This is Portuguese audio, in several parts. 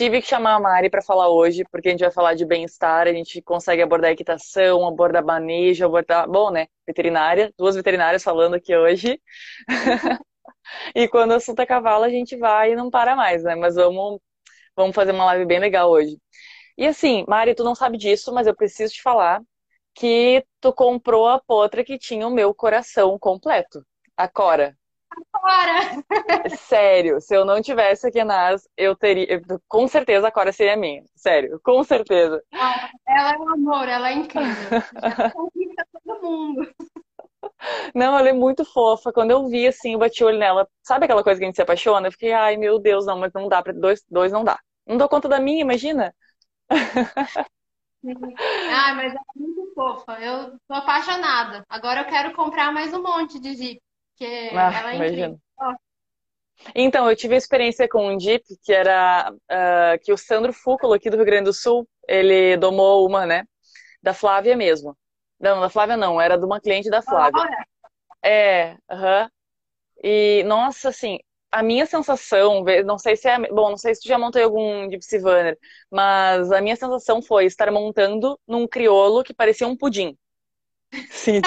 tive que chamar a Mari para falar hoje, porque a gente vai falar de bem-estar, a gente consegue abordar equitação, abordar manejo, abordar, bom, né, veterinária, duas veterinárias falando aqui hoje. e quando o assunto é cavalo, a gente vai e não para mais, né? Mas vamos, vamos fazer uma live bem legal hoje. E assim, Mari, tu não sabe disso, mas eu preciso te falar que tu comprou a potra que tinha o meu coração completo. A Cora. Cora! Sério, se eu não tivesse aqui nas, eu teria. Com certeza a Cora seria minha. Sério, com certeza. Ela é um amor, ela é incrível. Ela conquista todo mundo. Não, ela é muito fofa. Quando eu vi assim, eu bati o olho nela. Sabe aquela coisa que a gente se apaixona? Eu fiquei, ai meu Deus, não, mas não dá para dois, dois não dá. Não dou conta da minha, imagina. Ai, mas é muito fofa. Eu tô apaixonada. Agora eu quero comprar mais um monte de Jeep, porque ah, ela é incrível. Então, eu tive a experiência com um Jeep que era uh, que o Sandro Fúculo, aqui do Rio Grande do Sul, ele domou uma, né? Da Flávia mesmo. Não, da Flávia não, era de uma cliente da Flávia. É, aham. Uh -huh. E, nossa, assim, a minha sensação, não sei se é. Bom, não sei se tu já montou algum Gypsy Vanner, mas a minha sensação foi estar montando num criolo que parecia um pudim. Sim.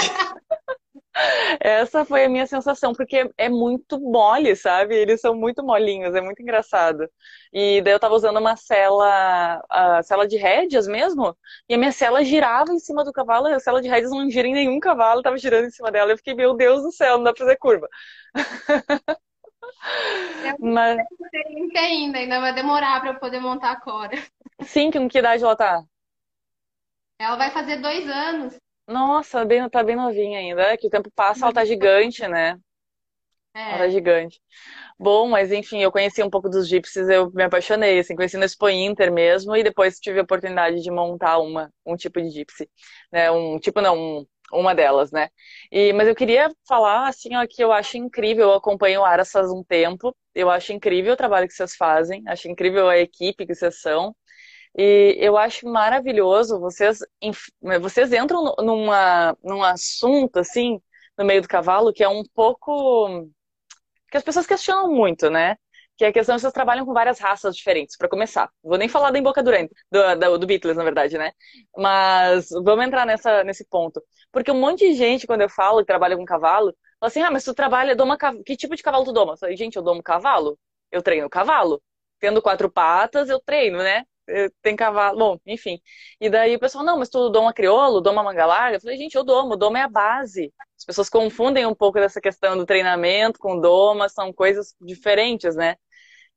Essa foi a minha sensação, porque é muito mole, sabe? Eles são muito molinhos, é muito engraçado. E daí eu tava usando uma cela, a cela de rédeas mesmo, e a minha cela girava em cima do cavalo, a cela de rédeas não gira em nenhum cavalo, tava girando em cima dela. Eu fiquei, meu Deus do céu, não dá pra fazer curva. Mas... Não ainda, ainda vai demorar para eu poder montar a Cora. Sim, com que idade ela tá? Ela vai fazer dois anos. Nossa, bem, tá bem novinha ainda. É que o tempo passa, ela tá gigante, né? É. Ela tá gigante. Bom, mas enfim, eu conheci um pouco dos gypsies, eu me apaixonei, assim, conheci no Expo Inter mesmo, e depois tive a oportunidade de montar uma, um tipo de gypsy, né? Um tipo não, um, uma delas, né? E, mas eu queria falar, assim, ó, que eu acho incrível, eu acompanho o Aras faz um tempo, eu acho incrível o trabalho que vocês fazem, acho incrível a equipe que vocês são, e eu acho maravilhoso, vocês, vocês entram numa, num assunto, assim, no meio do cavalo, que é um pouco... que as pessoas questionam muito, né? que é a questão de vocês trabalham com várias raças diferentes, para começar. Vou nem falar da embocadura do, do, do Beatles, na verdade, né? Mas vamos entrar nessa, nesse ponto. Porque um monte de gente, quando eu falo que trabalha com cavalo, fala assim, ah, mas tu trabalha, doma, que tipo de cavalo tu doma? Eu falei, gente, eu domo cavalo. Eu treino cavalo. Tendo quatro patas, eu treino, né? Tem cavalo, bom, enfim. E daí o pessoal, não, mas tu doma crioulo, doma manga larga? Eu falei, gente, eu domo, doma é a base. As pessoas confundem um pouco dessa questão do treinamento com doma, são coisas diferentes, né?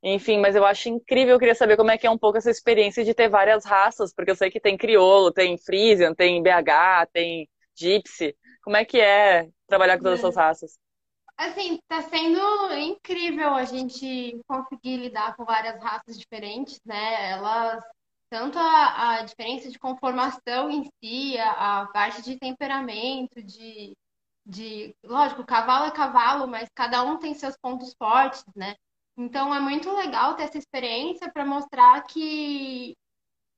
Enfim, mas eu acho incrível, eu queria saber como é que é um pouco essa experiência de ter várias raças, porque eu sei que tem crioulo, tem Frisian, tem BH, tem Gypsy. Como é que é trabalhar com todas essas raças? Assim, tá sendo incrível a gente conseguir lidar com várias raças diferentes, né? Elas, tanto a, a diferença de conformação em si, a, a parte de temperamento, de, de. Lógico, cavalo é cavalo, mas cada um tem seus pontos fortes, né? Então é muito legal ter essa experiência para mostrar que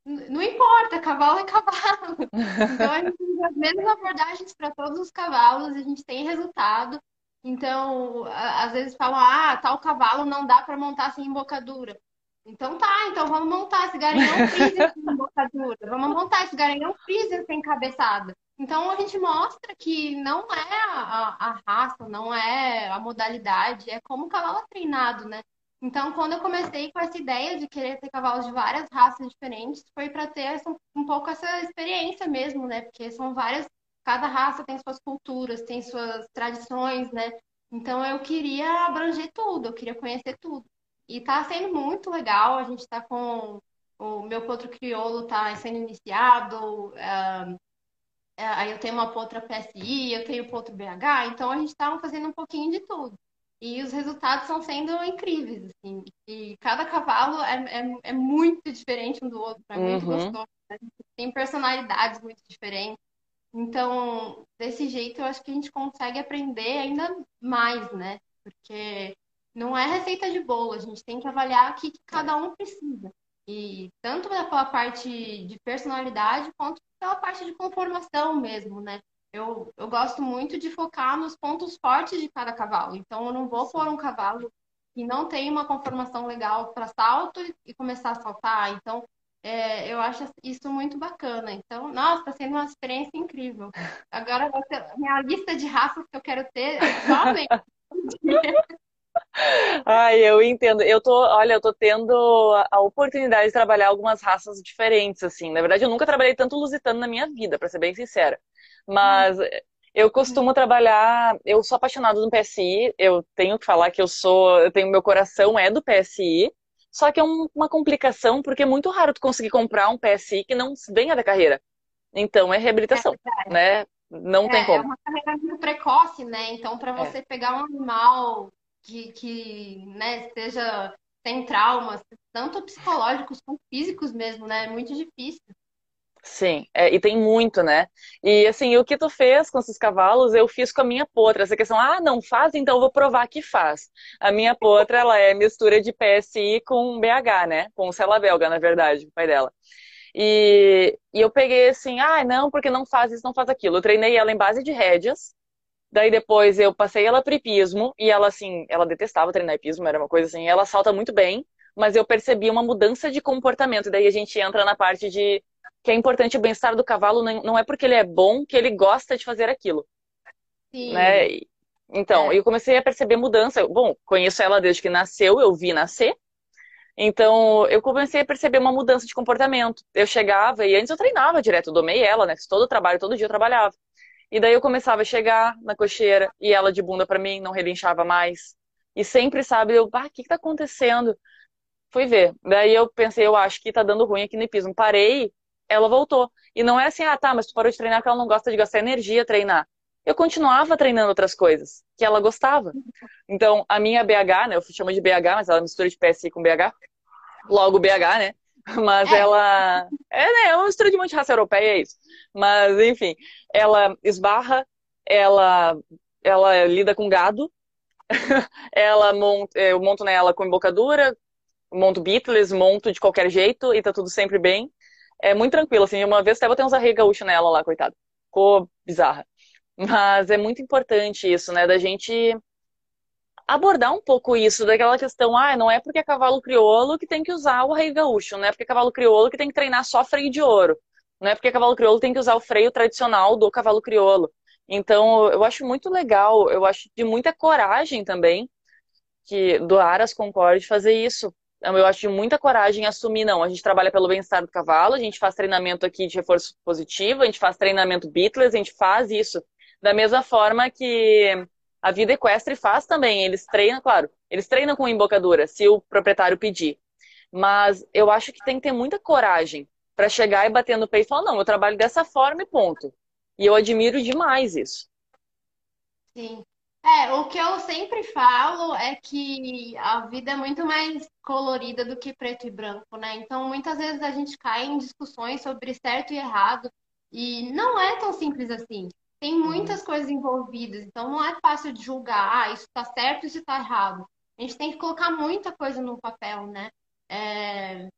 não importa, cavalo é cavalo. Então a gente tem as mesmas abordagens para todos os cavalos, a gente tem resultado. Então, às vezes falam, ah, tal cavalo não dá para montar sem embocadura. Então tá, então vamos montar esse garanhão freezer sem embocadura. Vamos montar esse garanhão freezer sem cabeçada. Então a gente mostra que não é a, a, raça, não é a modalidade, é como o cavalo é treinado, né? Então, quando eu comecei com essa ideia de querer ter cavalos de várias raças diferentes, foi para ter essa, um pouco essa experiência mesmo, né? Porque são várias, cada raça tem suas culturas, tem suas tradições, né? Então, eu queria abranger tudo, eu queria conhecer tudo. E tá sendo muito legal, a gente tá com o meu potro crioulo tá sendo iniciado, uh, é, aí eu tenho uma potra PSI, eu tenho potro BH, então a gente está fazendo um pouquinho de tudo. E os resultados estão sendo incríveis, assim. E cada cavalo é, é, é muito diferente um do outro, é muito uhum. gostoso. Né? Tem personalidades muito diferentes. Então, desse jeito, eu acho que a gente consegue aprender ainda mais, né? Porque não é receita de bolo, a gente tem que avaliar o que, que cada um precisa. E tanto pela parte de personalidade, quanto pela parte de conformação mesmo, né? Eu, eu gosto muito de focar nos pontos fortes de cada cavalo. Então, eu não vou pôr um cavalo que não tem uma conformação legal para salto e começar a saltar. Então, é, eu acho isso muito bacana. Então, nossa, está sendo uma experiência incrível. Agora, minha lista de raças que eu quero ter é somente. Ai, eu entendo. Eu tô, olha, eu tô tendo a oportunidade de trabalhar algumas raças diferentes, assim. Na verdade, eu nunca trabalhei tanto lusitano na minha vida, para ser bem sincera. Mas eu costumo trabalhar, eu sou apaixonada no PSI, eu tenho que falar que eu sou, eu tenho meu coração é do PSI, só que é um, uma complicação porque é muito raro tu conseguir comprar um PSI que não venha da carreira. Então é reabilitação, é né? Não é, tem como. É uma carreira muito precoce, né? Então para é. você é. pegar um animal que, que né, seja sem traumas, tanto psicológicos quanto físicos mesmo, né? É muito difícil. Sim, é, e tem muito, né? E assim, o que tu fez com esses cavalos, eu fiz com a minha potra. Essa questão, ah, não faz, então eu vou provar que faz. A minha potra, ela é mistura de PSI com BH, né? Com cela belga, na verdade, o pai dela. E, e eu peguei assim, ah, não, porque não faz isso, não faz aquilo. Eu treinei ela em base de rédeas, Daí depois eu passei ela para hipismo e ela assim, ela detestava treinar hipismo, era uma coisa assim, ela salta muito bem, mas eu percebi uma mudança de comportamento. Daí a gente entra na parte de que é importante o bem-estar do cavalo, não é porque ele é bom que ele gosta de fazer aquilo. Sim. Né? Então, é. eu comecei a perceber mudança. Bom, conheço ela desde que nasceu, eu vi nascer. Então, eu comecei a perceber uma mudança de comportamento. Eu chegava e antes eu treinava direto, eu domei ela, né? Todo o trabalho, todo dia eu trabalhava. E daí eu começava a chegar na cocheira e ela de bunda para mim, não relinchava mais. E sempre, sabe, eu, ah, o que que tá acontecendo? Fui ver. Daí eu pensei, eu acho que tá dando ruim aqui no hipismo. Parei, ela voltou. E não é assim, ah, tá, mas tu parou de treinar porque ela não gosta de gastar energia treinar. Eu continuava treinando outras coisas que ela gostava. Então, a minha BH, né, eu chamo de BH, mas ela mistura de PSI com BH. Logo BH, né? Mas é. ela. É, né? É uma mistura de um monte de raça europeia, é isso. Mas, enfim, ela esbarra, ela, ela lida com gado, ela monta, eu monto nela com embocadura, monto Beatles, monto de qualquer jeito e tá tudo sempre bem. É muito tranquilo, assim. Uma vez até botei uns arreio gaúcho nela lá, coitada. Ficou bizarra. Mas é muito importante isso, né? Da gente abordar um pouco isso, daquela questão, ah, não é porque é cavalo crioulo que tem que usar o arreio gaúcho, não é porque é cavalo crioulo que tem que treinar só freio de ouro, não é porque é cavalo crioulo tem que usar o freio tradicional do cavalo crioulo. Então, eu acho muito legal, eu acho de muita coragem também que do Aras Concorde fazer isso. Eu acho de muita coragem assumir, não, a gente trabalha pelo bem-estar do cavalo, a gente faz treinamento aqui de reforço positivo, a gente faz treinamento Beatles, a gente faz isso. Da mesma forma que a vida equestre faz também. Eles treinam, claro, eles treinam com embocadura, se o proprietário pedir. Mas eu acho que tem que ter muita coragem para chegar e bater no peito e falar: não, eu trabalho dessa forma e ponto. E eu admiro demais isso. Sim. É, o que eu sempre falo é que a vida é muito mais colorida do que preto e branco, né? Então, muitas vezes a gente cai em discussões sobre certo e errado, e não é tão simples assim. Tem uhum. muitas coisas envolvidas, então não é fácil de julgar, ah, isso está certo, isso está errado. A gente tem que colocar muita coisa no papel, né? É...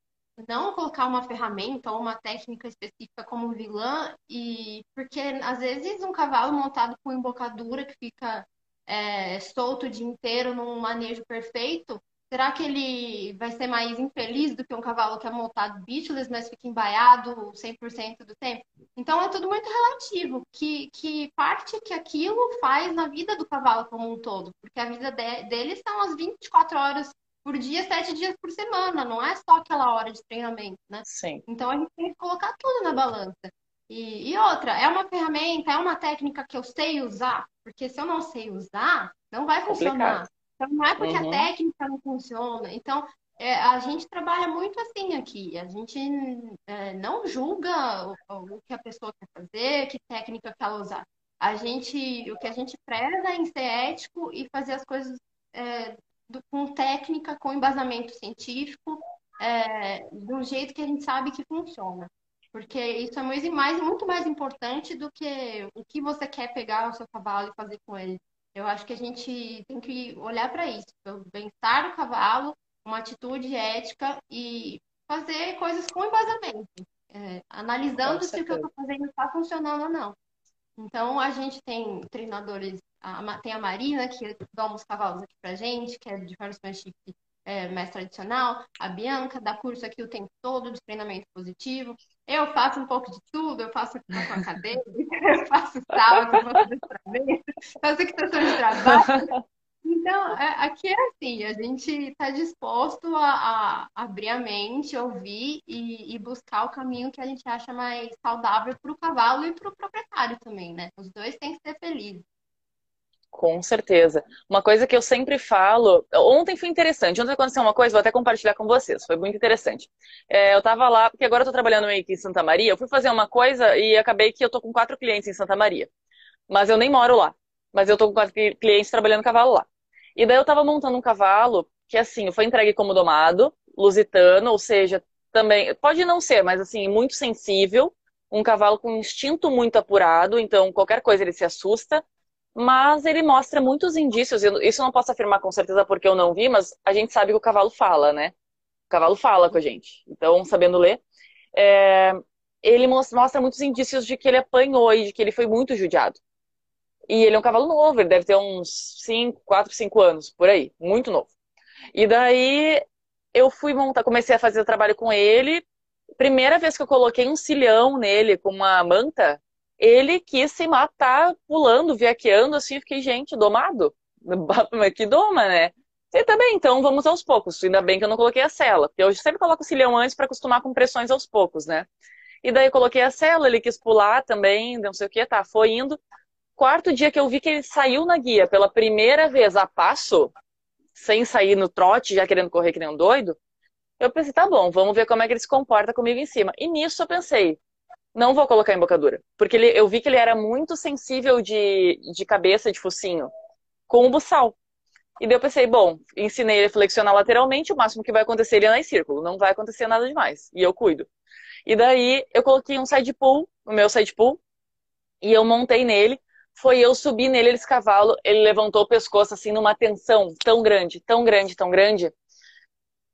Não colocar uma ferramenta ou uma técnica específica como vilã, e porque às vezes um cavalo montado com embocadura que fica é, solto o dia inteiro num manejo perfeito, Será que ele vai ser mais infeliz do que um cavalo que é montado beachless, mas fica embaiado 100% do tempo? Então é tudo muito relativo. Que, que parte que aquilo faz na vida do cavalo como um todo? Porque a vida de, dele são as 24 horas por dia, 7 dias por semana, não é só aquela hora de treinamento, né? Sim. Então a gente tem que colocar tudo na balança. E, e outra, é uma ferramenta, é uma técnica que eu sei usar, porque se eu não sei usar, não vai funcionar. Complicado. Então, não é porque uhum. a técnica não funciona. Então, é, a gente trabalha muito assim aqui. A gente é, não julga o, o, que a pessoa quer fazer, que técnica que ela usar. A gente, o que a gente preza é em ser ético e fazer as coisas é, do, com técnica, com embasamento científico, é, um jeito que a gente sabe que funciona. Porque isso é muito mais, muito mais importante do que o que você quer pegar o seu cavalo e fazer com ele. Eu acho que a gente tem que olhar para isso, o bem-estar do cavalo, uma atitude ética e fazer coisas com embasamento, é, analisando se o que eu estou fazendo está funcionando ou não. Então, a gente tem treinadores, a, tem a Marina, que dá os cavalos aqui pra gente, que é de horsemanship é, mais tradicional, a Bianca dá curso aqui o tempo todo de treinamento positivo. Eu faço um pouco de tudo, eu faço a cadeira, eu faço sábado, eu faço adestramento, faço equitação de trabalho. Então, é, aqui é assim, a gente está disposto a, a, abrir a mente, ouvir e, e, buscar o caminho que a gente acha mais saudável para o cavalo e para o proprietário também, né? Os dois têm que ser felizes. Com certeza. Uma coisa que eu sempre falo. Ontem foi interessante. Ontem aconteceu uma coisa, vou até compartilhar com vocês. Foi muito interessante. É, eu tava lá, porque agora eu tô trabalhando meio que em Santa Maria. Eu fui fazer uma coisa e acabei que eu tô com quatro clientes em Santa Maria. Mas eu nem moro lá. Mas eu tô com quatro clientes trabalhando cavalo lá. E daí eu tava montando um cavalo que, assim, foi entregue como domado, lusitano, ou seja, também. Pode não ser, mas assim, muito sensível. Um cavalo com instinto muito apurado, então qualquer coisa ele se assusta mas ele mostra muitos indícios, isso eu não posso afirmar com certeza porque eu não vi, mas a gente sabe que o cavalo fala, né? O cavalo fala com a gente. Então, sabendo ler, é... ele mostra muitos indícios de que ele apanhou e de que ele foi muito judiado. E ele é um cavalo novo, ele deve ter uns 5, 4, 5 anos, por aí, muito novo. E daí eu fui montar, comecei a fazer o trabalho com ele. Primeira vez que eu coloquei um cilhão nele com uma manta, ele quis se matar pulando, viaqueando, assim, fiquei, gente, domado? Que doma, né? E também, então vamos aos poucos. Ainda bem que eu não coloquei a cela, porque eu sempre coloco o cilhão antes para acostumar com pressões aos poucos, né? E daí eu coloquei a cela, ele quis pular também, não sei o que, tá, foi indo. Quarto dia que eu vi que ele saiu na guia pela primeira vez a passo, sem sair no trote, já querendo correr que nem um doido, eu pensei, tá bom, vamos ver como é que ele se comporta comigo em cima. E nisso eu pensei, não vou colocar embocadura. Porque ele, eu vi que ele era muito sensível de, de cabeça, de focinho, com o buçal. E daí eu pensei, bom, ensinei ele a flexionar lateralmente, o máximo que vai acontecer ele é em círculo, não vai acontecer nada demais. E eu cuido. E daí eu coloquei um side pull, o meu side pull, e eu montei nele. Foi eu subir nele, esse cavalo, ele levantou o pescoço assim numa tensão tão grande, tão grande, tão grande.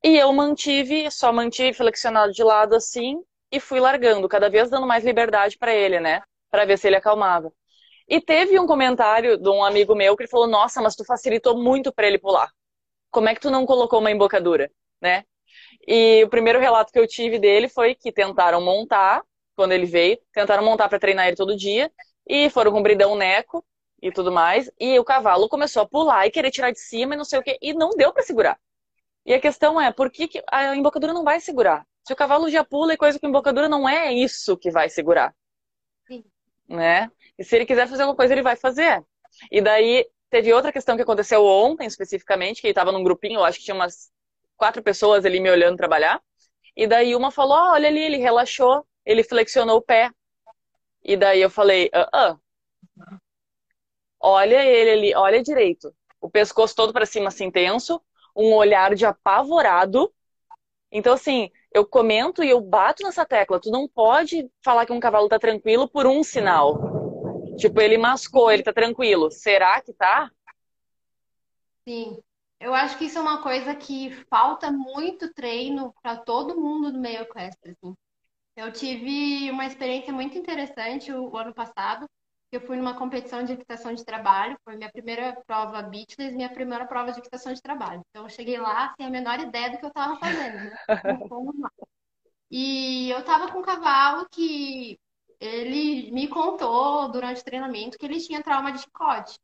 E eu mantive, só mantive flexionado de lado assim, e fui largando, cada vez dando mais liberdade para ele, né? Para ver se ele acalmava. E teve um comentário de um amigo meu que ele falou: Nossa, mas tu facilitou muito para ele pular. Como é que tu não colocou uma embocadura, né? E o primeiro relato que eu tive dele foi que tentaram montar, quando ele veio, tentaram montar para treinar ele todo dia, e foram com bridão neco e tudo mais, e o cavalo começou a pular e querer tirar de cima e não sei o que, e não deu para segurar. E a questão é, por que, que a embocadura não vai segurar? Se o cavalo já pula e coisa com embocadura, não é isso que vai segurar. Sim. Né? E se ele quiser fazer alguma coisa, ele vai fazer. E daí, teve outra questão que aconteceu ontem, especificamente, que ele estava num grupinho, eu acho que tinha umas quatro pessoas ali me olhando trabalhar. E daí uma falou, oh, olha ali, ele relaxou, ele flexionou o pé. E daí eu falei, ah, ah. olha ele ali, olha direito. O pescoço todo para cima assim tenso, um olhar de apavorado. Então, assim, eu comento e eu bato nessa tecla. Tu não pode falar que um cavalo tá tranquilo por um sinal. Tipo, ele mascou, ele tá tranquilo. Será que tá? Sim. Eu acho que isso é uma coisa que falta muito treino para todo mundo do meio equestre. Assim. Eu tive uma experiência muito interessante o, o ano passado. Eu fui numa competição de equitação de trabalho, foi minha primeira prova beachless, minha primeira prova de equitação de trabalho. Então eu cheguei lá sem a menor ideia do que eu estava fazendo, né? E eu estava com um cavalo que ele me contou durante o treinamento que ele tinha trauma de chicote.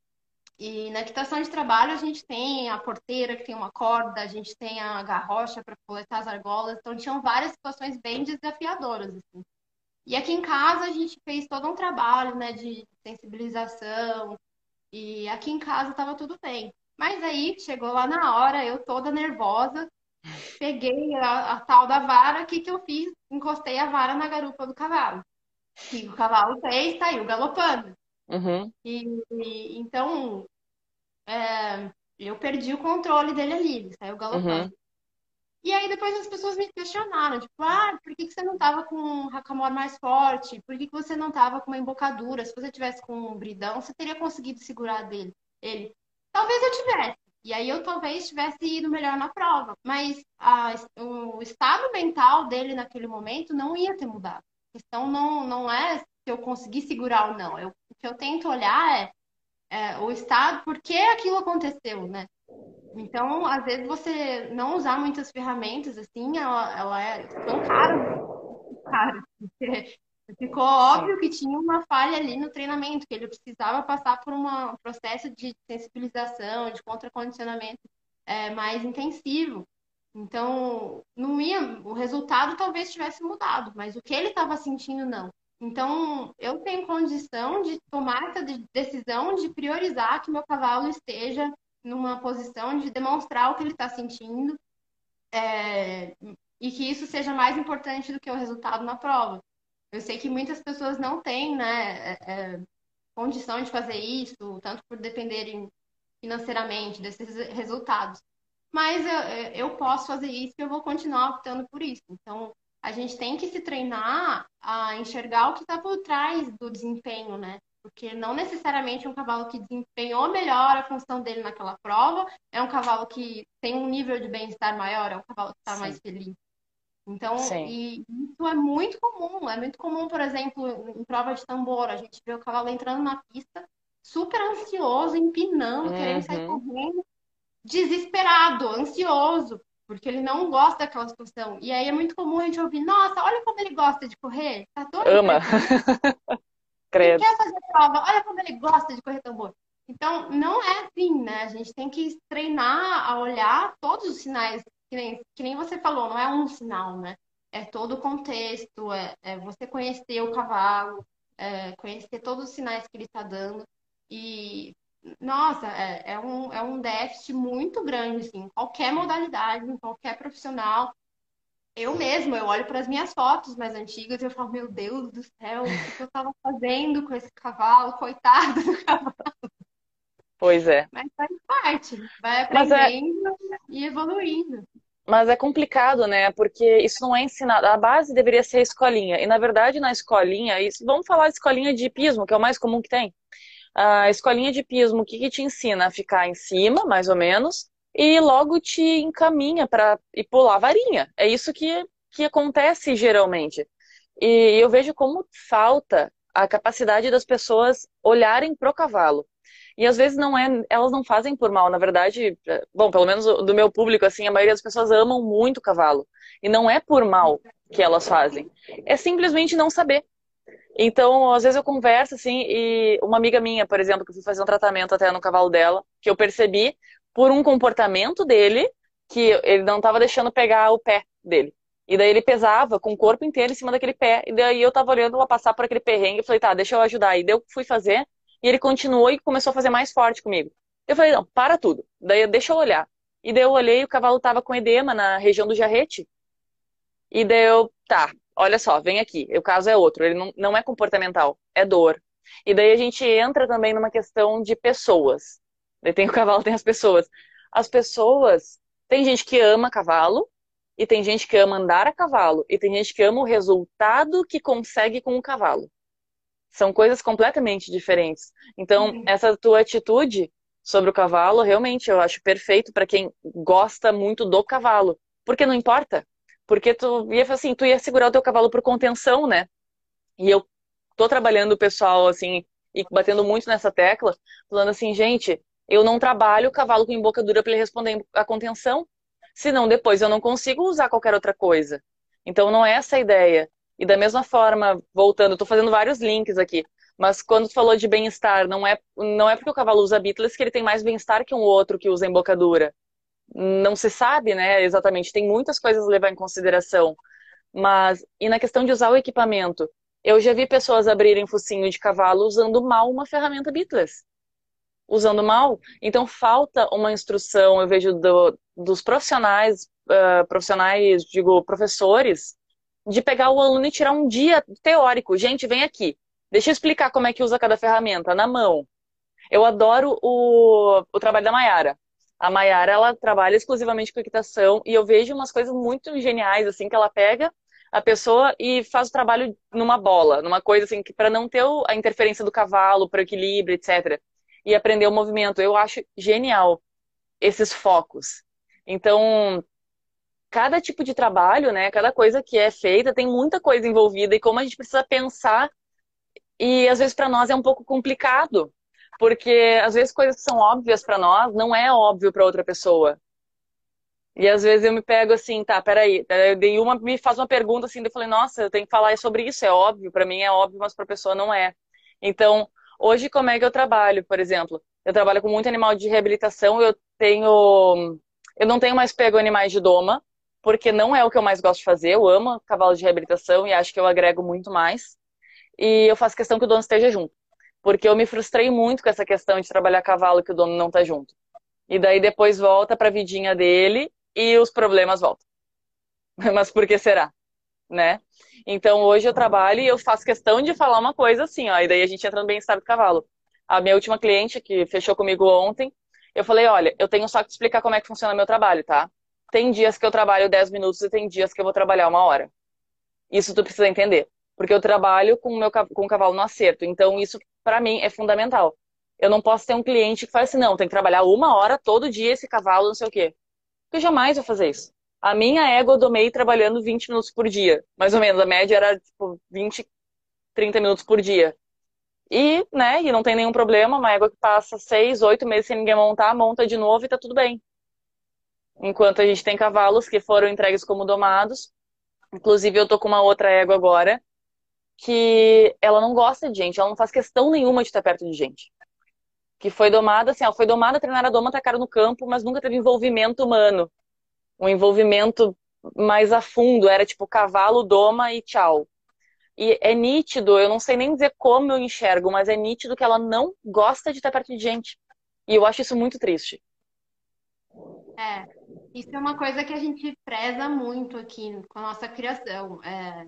E na equitação de trabalho a gente tem a porteira que tem uma corda, a gente tem a garrocha para coletar as argolas, então tinham várias situações bem desafiadoras assim. E aqui em casa a gente fez todo um trabalho, né, de sensibilização. E aqui em casa estava tudo bem. Mas aí chegou lá na hora, eu toda nervosa, peguei a, a tal da vara, o que, que eu fiz? Encostei a vara na garupa do cavalo. E o cavalo fez, saiu galopando. Uhum. E, e, então é, eu perdi o controle dele ali, ele saiu galopando. Uhum. E aí depois as pessoas me questionaram, tipo, ah, por que, que você não tava com um racamor mais forte? Por que, que você não tava com uma embocadura? Se você tivesse com um bridão, você teria conseguido segurar dele. Ele, talvez eu tivesse. E aí eu talvez tivesse ido melhor na prova. Mas a, o estado mental dele naquele momento não ia ter mudado. A questão não, não é se eu conseguir segurar ou não. Eu, o que eu tento olhar é, é o estado, por que aquilo aconteceu, né? Então, às vezes, você não usar muitas ferramentas, assim, ela, ela é tão cara, cara, porque ficou óbvio que tinha uma falha ali no treinamento, que ele precisava passar por uma, um processo de sensibilização, de contracondicionamento é, mais intensivo. Então, não ia, o resultado talvez tivesse mudado, mas o que ele estava sentindo não. Então, eu tenho condição de tomar essa decisão de priorizar que meu cavalo esteja numa posição de demonstrar o que ele está sentindo é, e que isso seja mais importante do que o resultado na prova. Eu sei que muitas pessoas não têm né, é, é condição de fazer isso, tanto por dependerem financeiramente desses resultados. Mas eu, eu posso fazer isso e eu vou continuar optando por isso. Então, a gente tem que se treinar a enxergar o que está por trás do desempenho, né? Porque não necessariamente um cavalo que desempenhou melhor a função dele naquela prova é um cavalo que tem um nível de bem-estar maior, é um cavalo que está mais feliz. Então, e isso é muito comum. É muito comum, por exemplo, em prova de tambor, a gente vê o cavalo entrando na pista super ansioso, empinando, uhum. querendo sair uhum. correndo, desesperado, ansioso, porque ele não gosta daquela situação. E aí é muito comum a gente ouvir, nossa, olha como ele gosta de correr. Tá todo Ama. Credo. Ele quer fazer prova, olha como ele gosta de correr tambor. Então, não é assim, né? A gente tem que treinar a olhar todos os sinais, que nem, que nem você falou, não é um sinal, né? É todo o contexto, é, é você conhecer o cavalo, é conhecer todos os sinais que ele está dando. E, nossa, é, é, um, é um déficit muito grande, assim, qualquer modalidade, em qualquer profissional eu mesma, eu olho para as minhas fotos mais antigas e eu falo, meu Deus do céu, o que eu estava fazendo com esse cavalo? Coitado do cavalo. Pois é. Mas faz parte, vai é aprendendo é... e evoluindo. Mas é complicado, né? Porque isso não é ensinado. A base deveria ser a escolinha. E, na verdade, na escolinha, isso... vamos falar de escolinha de pismo, que é o mais comum que tem. A escolinha de pismo, o que, que te ensina? A ficar em cima, mais ou menos, e logo te encaminha para ir pular a varinha. É isso que, que acontece geralmente. E eu vejo como falta a capacidade das pessoas olharem pro cavalo. E às vezes não é, elas não fazem por mal, na verdade, bom, pelo menos do meu público assim, a maioria das pessoas amam muito o cavalo. E não é por mal que elas fazem. É simplesmente não saber. Então, às vezes eu converso assim, e uma amiga minha, por exemplo, que eu fui fazer um tratamento até no cavalo dela, que eu percebi por um comportamento dele que ele não estava deixando pegar o pé dele. E daí ele pesava com o corpo inteiro em cima daquele pé. E daí eu tava olhando ela passar por aquele perrengue e falei, tá, deixa eu ajudar. E daí eu fui fazer. E ele continuou e começou a fazer mais forte comigo. Eu falei, não, para tudo. Daí deixa eu olhar. E daí eu olhei e o cavalo tava com edema na região do jarrete. E daí eu, tá, olha só, vem aqui. O caso é outro. Ele não, não é comportamental, é dor. E daí a gente entra também numa questão de pessoas. Daí tem o cavalo, tem as pessoas. As pessoas, tem gente que ama cavalo, e tem gente que ama andar a cavalo, e tem gente que ama o resultado que consegue com o cavalo. São coisas completamente diferentes. Então, uhum. essa tua atitude sobre o cavalo, realmente, eu acho perfeito para quem gosta muito do cavalo. Porque não importa. Porque tu ia assim, tu ia segurar o teu cavalo por contenção, né? E eu tô trabalhando o pessoal, assim, e batendo muito nessa tecla, falando assim, gente, eu não trabalho o cavalo com embocadura para ele responder a contenção, senão depois eu não consigo usar qualquer outra coisa. Então não é essa a ideia. E da mesma forma, voltando, estou fazendo vários links aqui, mas quando tu falou de bem-estar, não é, não é porque o cavalo usa bitless que ele tem mais bem-estar que um outro que usa embocadura. Não se sabe, né, exatamente. Tem muitas coisas a levar em consideração. Mas, e na questão de usar o equipamento, eu já vi pessoas abrirem focinho de cavalo usando mal uma ferramenta bitless usando mal. Então falta uma instrução, eu vejo do, dos profissionais, uh, profissionais, digo, professores, de pegar o aluno e tirar um dia teórico. Gente, vem aqui. Deixa eu explicar como é que usa cada ferramenta, na mão. Eu adoro o, o trabalho da Mayara. A Mayara, ela trabalha exclusivamente com equitação e eu vejo umas coisas muito geniais, assim, que ela pega a pessoa e faz o trabalho numa bola, numa coisa assim, que para não ter a interferência do cavalo, para equilíbrio, etc e aprender o movimento. Eu acho genial esses focos. Então, cada tipo de trabalho, né, cada coisa que é feita tem muita coisa envolvida e como a gente precisa pensar E às vezes para nós é um pouco complicado, porque às vezes coisas que são óbvias para nós não é óbvio para outra pessoa. E às vezes eu me pego assim, tá, peraí, daí uma me faz uma pergunta assim, eu falei, nossa, eu tenho que falar sobre isso, é óbvio, para mim é óbvio, mas para a pessoa não é. Então, hoje como é que eu trabalho, por exemplo? Eu trabalho com muito animal de reabilitação, eu tenho eu não tenho mais pego animais de doma, porque não é o que eu mais gosto de fazer. Eu amo cavalo de reabilitação e acho que eu agrego muito mais. E eu faço questão que o dono esteja junto. Porque eu me frustrei muito com essa questão de trabalhar cavalo que o dono não tá junto. E daí depois volta pra vidinha dele e os problemas voltam. Mas por que será? Né? Então hoje eu trabalho e eu faço questão de falar uma coisa assim, ó, e daí a gente entra no bem-estar do cavalo. A minha última cliente que fechou comigo ontem, eu falei, olha, eu tenho só que te explicar como é que funciona meu trabalho, tá? Tem dias que eu trabalho 10 minutos e tem dias que eu vou trabalhar uma hora. Isso tu precisa entender. Porque eu trabalho com o meu com o cavalo no acerto. Então, isso, para mim, é fundamental. Eu não posso ter um cliente que fala assim, não, tem que trabalhar uma hora todo dia esse cavalo, não sei o quê. Eu jamais vou fazer isso. A minha égua eu domei trabalhando 20 minutos por dia. Mais ou menos. A média era, tipo, 20, 30 minutos por dia. E, né, e não tem nenhum problema. Uma égua que passa seis, oito meses sem ninguém montar, monta de novo e tá tudo bem. Enquanto a gente tem cavalos que foram entregues como domados. Inclusive, eu tô com uma outra égua agora, que ela não gosta de gente, ela não faz questão nenhuma de estar perto de gente. Que foi domada, assim, ela foi domada, treinar a doma, tacaram no campo, mas nunca teve envolvimento humano. Um envolvimento mais a fundo, era tipo cavalo, doma e tchau. E é nítido, eu não sei nem dizer como eu enxergo, mas é nítido que ela não gosta de estar perto de gente. E eu acho isso muito triste. É, isso é uma coisa que a gente preza muito aqui com a nossa criação. É,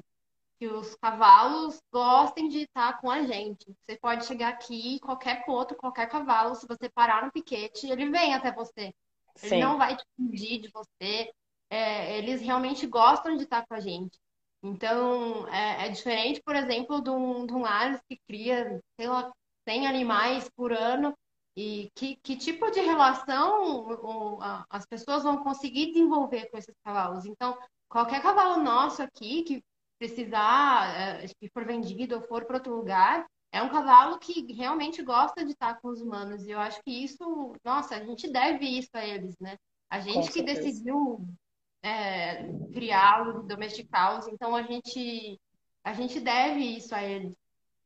que os cavalos gostem de estar com a gente. Você pode chegar aqui, qualquer ponto, qualquer cavalo, se você parar no piquete, ele vem até você. Ele Sim. não vai te fugir de você. É, eles realmente gostam de estar com a gente. Então, é, é diferente, por exemplo, de um, de um lar que cria, sei lá, 100 animais por ano e que, que tipo de relação as pessoas vão conseguir desenvolver com esses cavalos? Então, qualquer cavalo nosso aqui que precisar, eh, que for vendido ou for para outro lugar, é um cavalo que realmente gosta de estar com os humanos. E eu acho que isso, nossa, a gente deve isso a eles, né? A gente que decidiu é, criá-los, domesticá-los, então a gente, a gente deve isso a eles.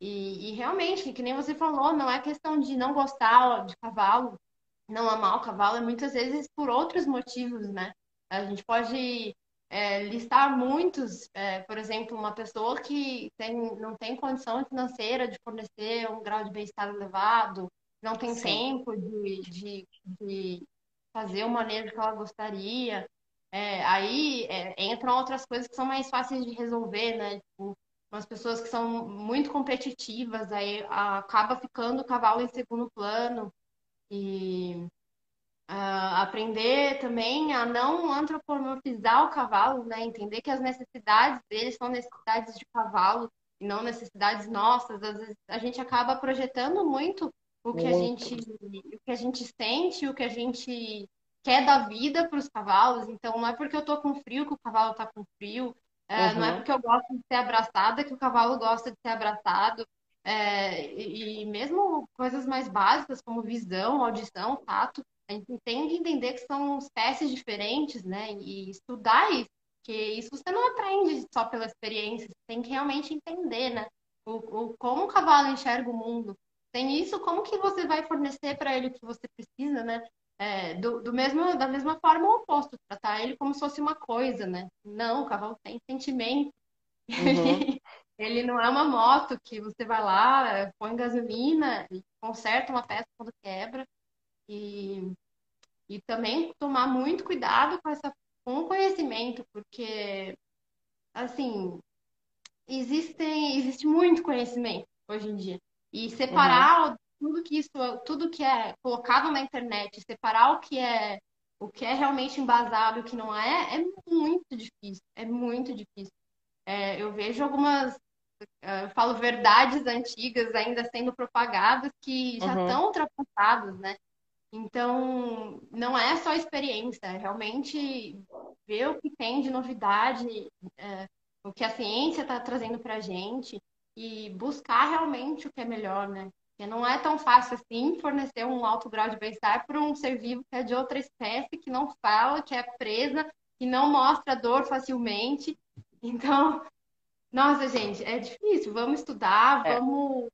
E, e, realmente, que nem você falou, não é questão de não gostar de cavalo, não amar o cavalo, é muitas vezes por outros motivos, né? A gente pode é, listar muitos, é, por exemplo, uma pessoa que tem, não tem condição financeira de fornecer um grau de bem-estar elevado, não tem Sim. tempo de, de, de, fazer o manejo que ela gostaria. É, aí é, entram outras coisas que são mais fáceis de resolver, né? Tipo, umas pessoas que são muito competitivas, aí acaba ficando o cavalo em segundo plano. E uh, aprender também a não antropomorfizar o cavalo, né? Entender que as necessidades deles são necessidades de cavalo e não necessidades nossas. Às vezes a gente acaba projetando muito o que muito. a gente o que a gente sente, o que a gente quer da vida para os cavalos. Então não é porque eu tô com frio que o cavalo tá com frio. É, uhum. Não é porque eu gosto de ser abraçada que o cavalo gosta de ser abraçado. É, e, e mesmo coisas mais básicas como visão, audição, tato, a gente tem que entender que são espécies diferentes, né? E estudar isso, porque isso você não aprende só pela experiência, você tem que realmente entender, né? O, o como o cavalo enxerga o mundo. Tem isso, como que você vai fornecer para ele o que você precisa, né? É, do, do mesmo, da mesma forma o oposto, tratar ele como se fosse uma coisa, né? Não, o cavalo tem sentimento. Uhum. ele não é uma moto que você vai lá, põe gasolina e conserta uma peça quando quebra. E, e também tomar muito cuidado com essa com o conhecimento, porque assim, existem, existe muito conhecimento hoje em dia. E separar uhum. tudo que isso, tudo que é colocado na internet, separar o que é o que é realmente embasado e o que não é, é muito difícil. É muito difícil. É, eu vejo algumas, é, eu falo verdades antigas ainda sendo propagadas que já uhum. estão ultrapassadas, né? Então, não é só experiência, é realmente ver o que tem de novidade, é, o que a ciência está trazendo para a gente. e buscar realmente o que é melhor, né? Porque não é tão fácil assim fornecer um alto grau de bem-estar para um ser vivo que é de outra espécie, que não fala, que é presa, que não mostra dor facilmente. Então, nossa, gente, é difícil. Vamos estudar, é. vamos,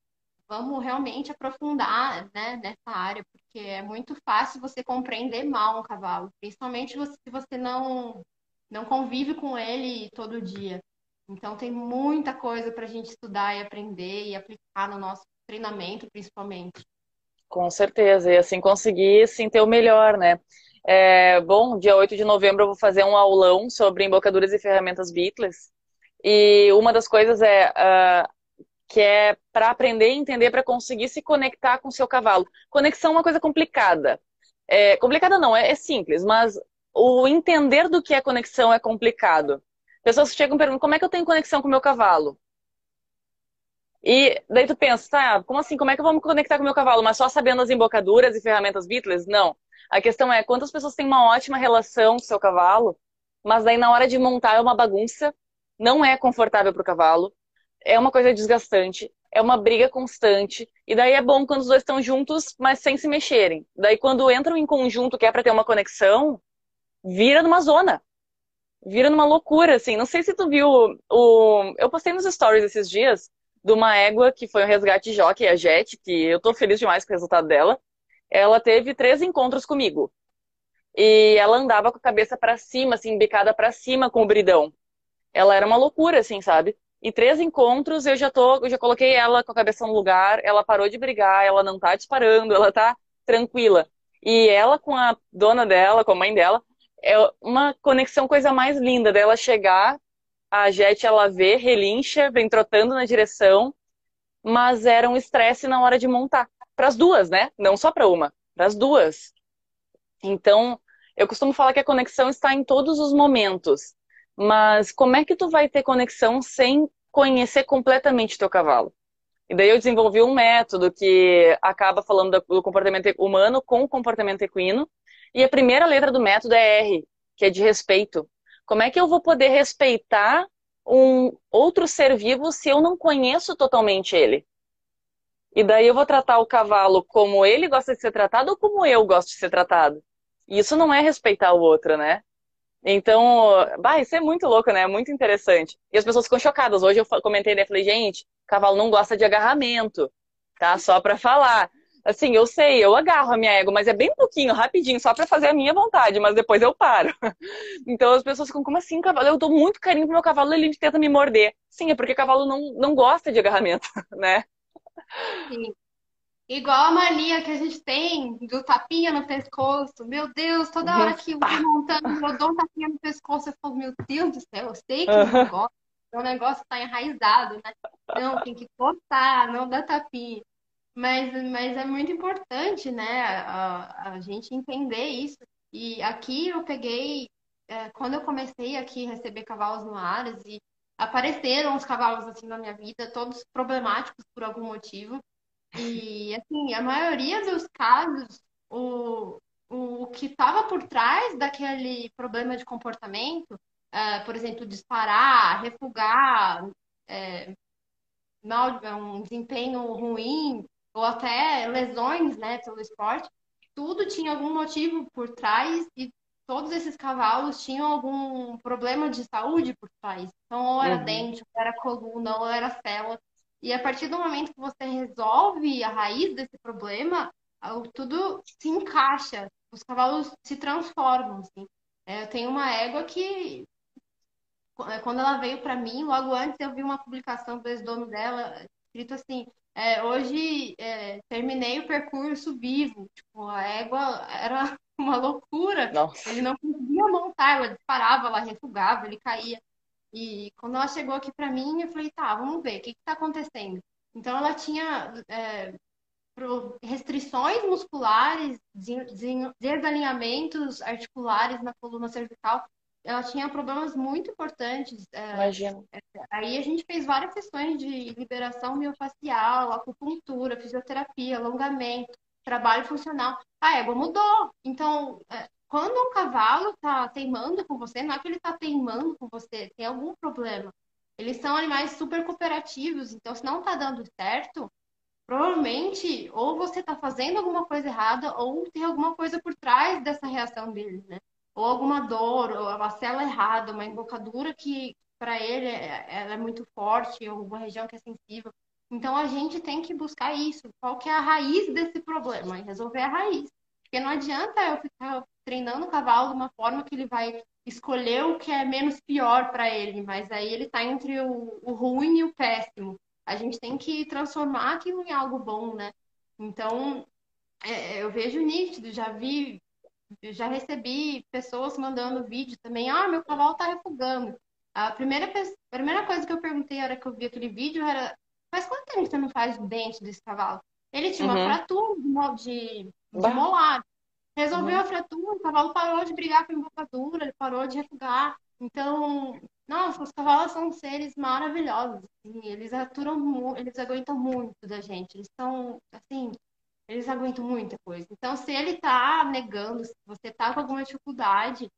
vamos realmente aprofundar né, nessa área, porque é muito fácil você compreender mal um cavalo, principalmente se você não, não convive com ele todo dia. Então, tem muita coisa para a gente estudar e aprender e aplicar no nosso treinamento, principalmente. Com certeza, e assim conseguir sim ter o melhor, né? É, bom, dia 8 de novembro eu vou fazer um aulão sobre embocaduras e ferramentas Beatles. E uma das coisas é uh, que é para aprender e entender para conseguir se conectar com o seu cavalo. Conexão é uma coisa complicada. É, complicada não, é, é simples, mas o entender do que é conexão é complicado. Pessoas chegam e perguntam como é que eu tenho conexão com o meu cavalo? E daí tu pensa, tá, como assim? Como é que eu vou me conectar com o meu cavalo? Mas só sabendo as embocaduras e ferramentas Beatles? Não. A questão é quantas pessoas têm uma ótima relação com o seu cavalo, mas daí na hora de montar é uma bagunça, não é confortável para o cavalo, é uma coisa desgastante, é uma briga constante. E daí é bom quando os dois estão juntos, mas sem se mexerem. Daí quando entram em conjunto, que é para ter uma conexão, vira numa zona vira numa loucura, assim. Não sei se tu viu o. Eu postei nos stories esses dias de uma égua que foi um resgate jockey, a Jet, que eu tô feliz demais com o resultado dela. Ela teve três encontros comigo. E ela andava com a cabeça para cima, assim, bicada para cima com o bridão. Ela era uma loucura, assim, sabe? E três encontros eu já tô, eu já coloquei ela com a cabeça no lugar, ela parou de brigar, ela não tá disparando, ela tá tranquila. E ela com a dona dela, com a mãe dela, é uma conexão coisa mais linda dela chegar, a Jet ela vê, relincha, vem trotando na direção, mas era um estresse na hora de montar. Para as duas, né? Não só para uma, para as duas. Então, eu costumo falar que a conexão está em todos os momentos. Mas como é que tu vai ter conexão sem conhecer completamente teu cavalo? E daí eu desenvolvi um método que acaba falando do comportamento humano com o comportamento equino, e a primeira letra do método é R, que é de respeito. Como é que eu vou poder respeitar um outro ser vivo se eu não conheço totalmente ele? E daí eu vou tratar o cavalo como ele gosta de ser tratado ou como eu gosto de ser tratado. E isso não é respeitar o outro, né? Então, bah, isso é muito louco, né? É muito interessante. E as pessoas ficam chocadas. Hoje eu comentei, né? Falei, gente, cavalo não gosta de agarramento, tá? Só pra falar. Assim, eu sei, eu agarro a minha ego, mas é bem pouquinho, rapidinho, só para fazer a minha vontade, mas depois eu paro. Então as pessoas ficam, como assim, cavalo? Eu dou muito carinho pro meu cavalo e ele tenta me morder. Sim, é porque cavalo não, não gosta de agarramento, né? Sim. Igual a mania que a gente tem do tapinha no pescoço. Meu Deus, toda hora que eu tô montando, eu dou um tapinha no pescoço, eu falo, meu Deus do céu, eu sei que uhum. não gosto. O negócio tá enraizado, né? Não, tem que cortar, não dá tapinha. Mas, mas é muito importante, né, a, a gente entender isso. E aqui eu peguei, é, quando eu comecei aqui a receber cavalos no Aras, e apareceram os cavalos assim na minha vida, todos problemáticos por algum motivo. E, assim, a maioria dos casos, o, o que estava por trás daquele problema de comportamento, é, por exemplo, disparar, refugar, é, mal, um desempenho ruim, ou até lesões, né, pelo esporte, tudo tinha algum motivo por trás e todos esses cavalos tinham algum problema de saúde por trás. Então, ou era uhum. dente, ou era coluna, ou era célula. E a partir do momento que você resolve a raiz desse problema, tudo se encaixa, os cavalos se transformam. Assim. É, eu tenho uma égua que, quando ela veio para mim, logo antes eu vi uma publicação do ex-dono dela, escrito assim: é, hoje é, terminei o percurso vivo. Tipo, a égua era uma loucura. Nossa. Ele não conseguia montar, ela disparava, ela refugava, ele caía. E quando ela chegou aqui para mim, eu falei, tá, vamos ver, o que está acontecendo? Então ela tinha é, restrições musculares, desalinhamentos articulares na coluna cervical ela tinha problemas muito importantes. É, Imagina. É, aí a gente fez várias sessões de liberação miofacial, acupuntura, fisioterapia, alongamento, trabalho funcional. A égua mudou. Então, é, quando um cavalo está teimando com você, não é que ele está teimando com você, tem algum problema. eles são animais super cooperativos, então se não está dando certo, provavelmente ou você está fazendo alguma coisa errada ou tem alguma coisa por trás dessa reação dele, né? Ou alguma dor, ou uma célula errada, uma embocadura que para ele é, ela é muito forte, ou uma região que é sensível. Então a gente tem que buscar isso. Qual que é a raiz desse problema? E resolver a raiz. Porque não adianta eu ficar treinando o cavalo de uma forma que ele vai escolher o que é menos pior para ele, mas aí ele está entre o, o ruim e o péssimo. A gente tem que transformar aquilo em algo bom, né? Então, é, eu vejo nítido, já vi, já recebi pessoas mandando vídeo também, ah, meu cavalo está refugando. A primeira, a primeira coisa que eu perguntei na hora que eu vi aquele vídeo era, faz quanto tempo você não faz o dente desse cavalo? Ele tinha uhum. uma fratura de, de, de molar. Resolveu uhum. a fratura, o cavalo parou de brigar com a embocadura, ele parou de refugar. Então, nossa, os cavalos são seres maravilhosos. Assim, eles aturam, eles aguentam muito da gente. Eles são, assim, eles aguentam muita coisa. Então, se ele tá negando, se você tá com alguma dificuldade,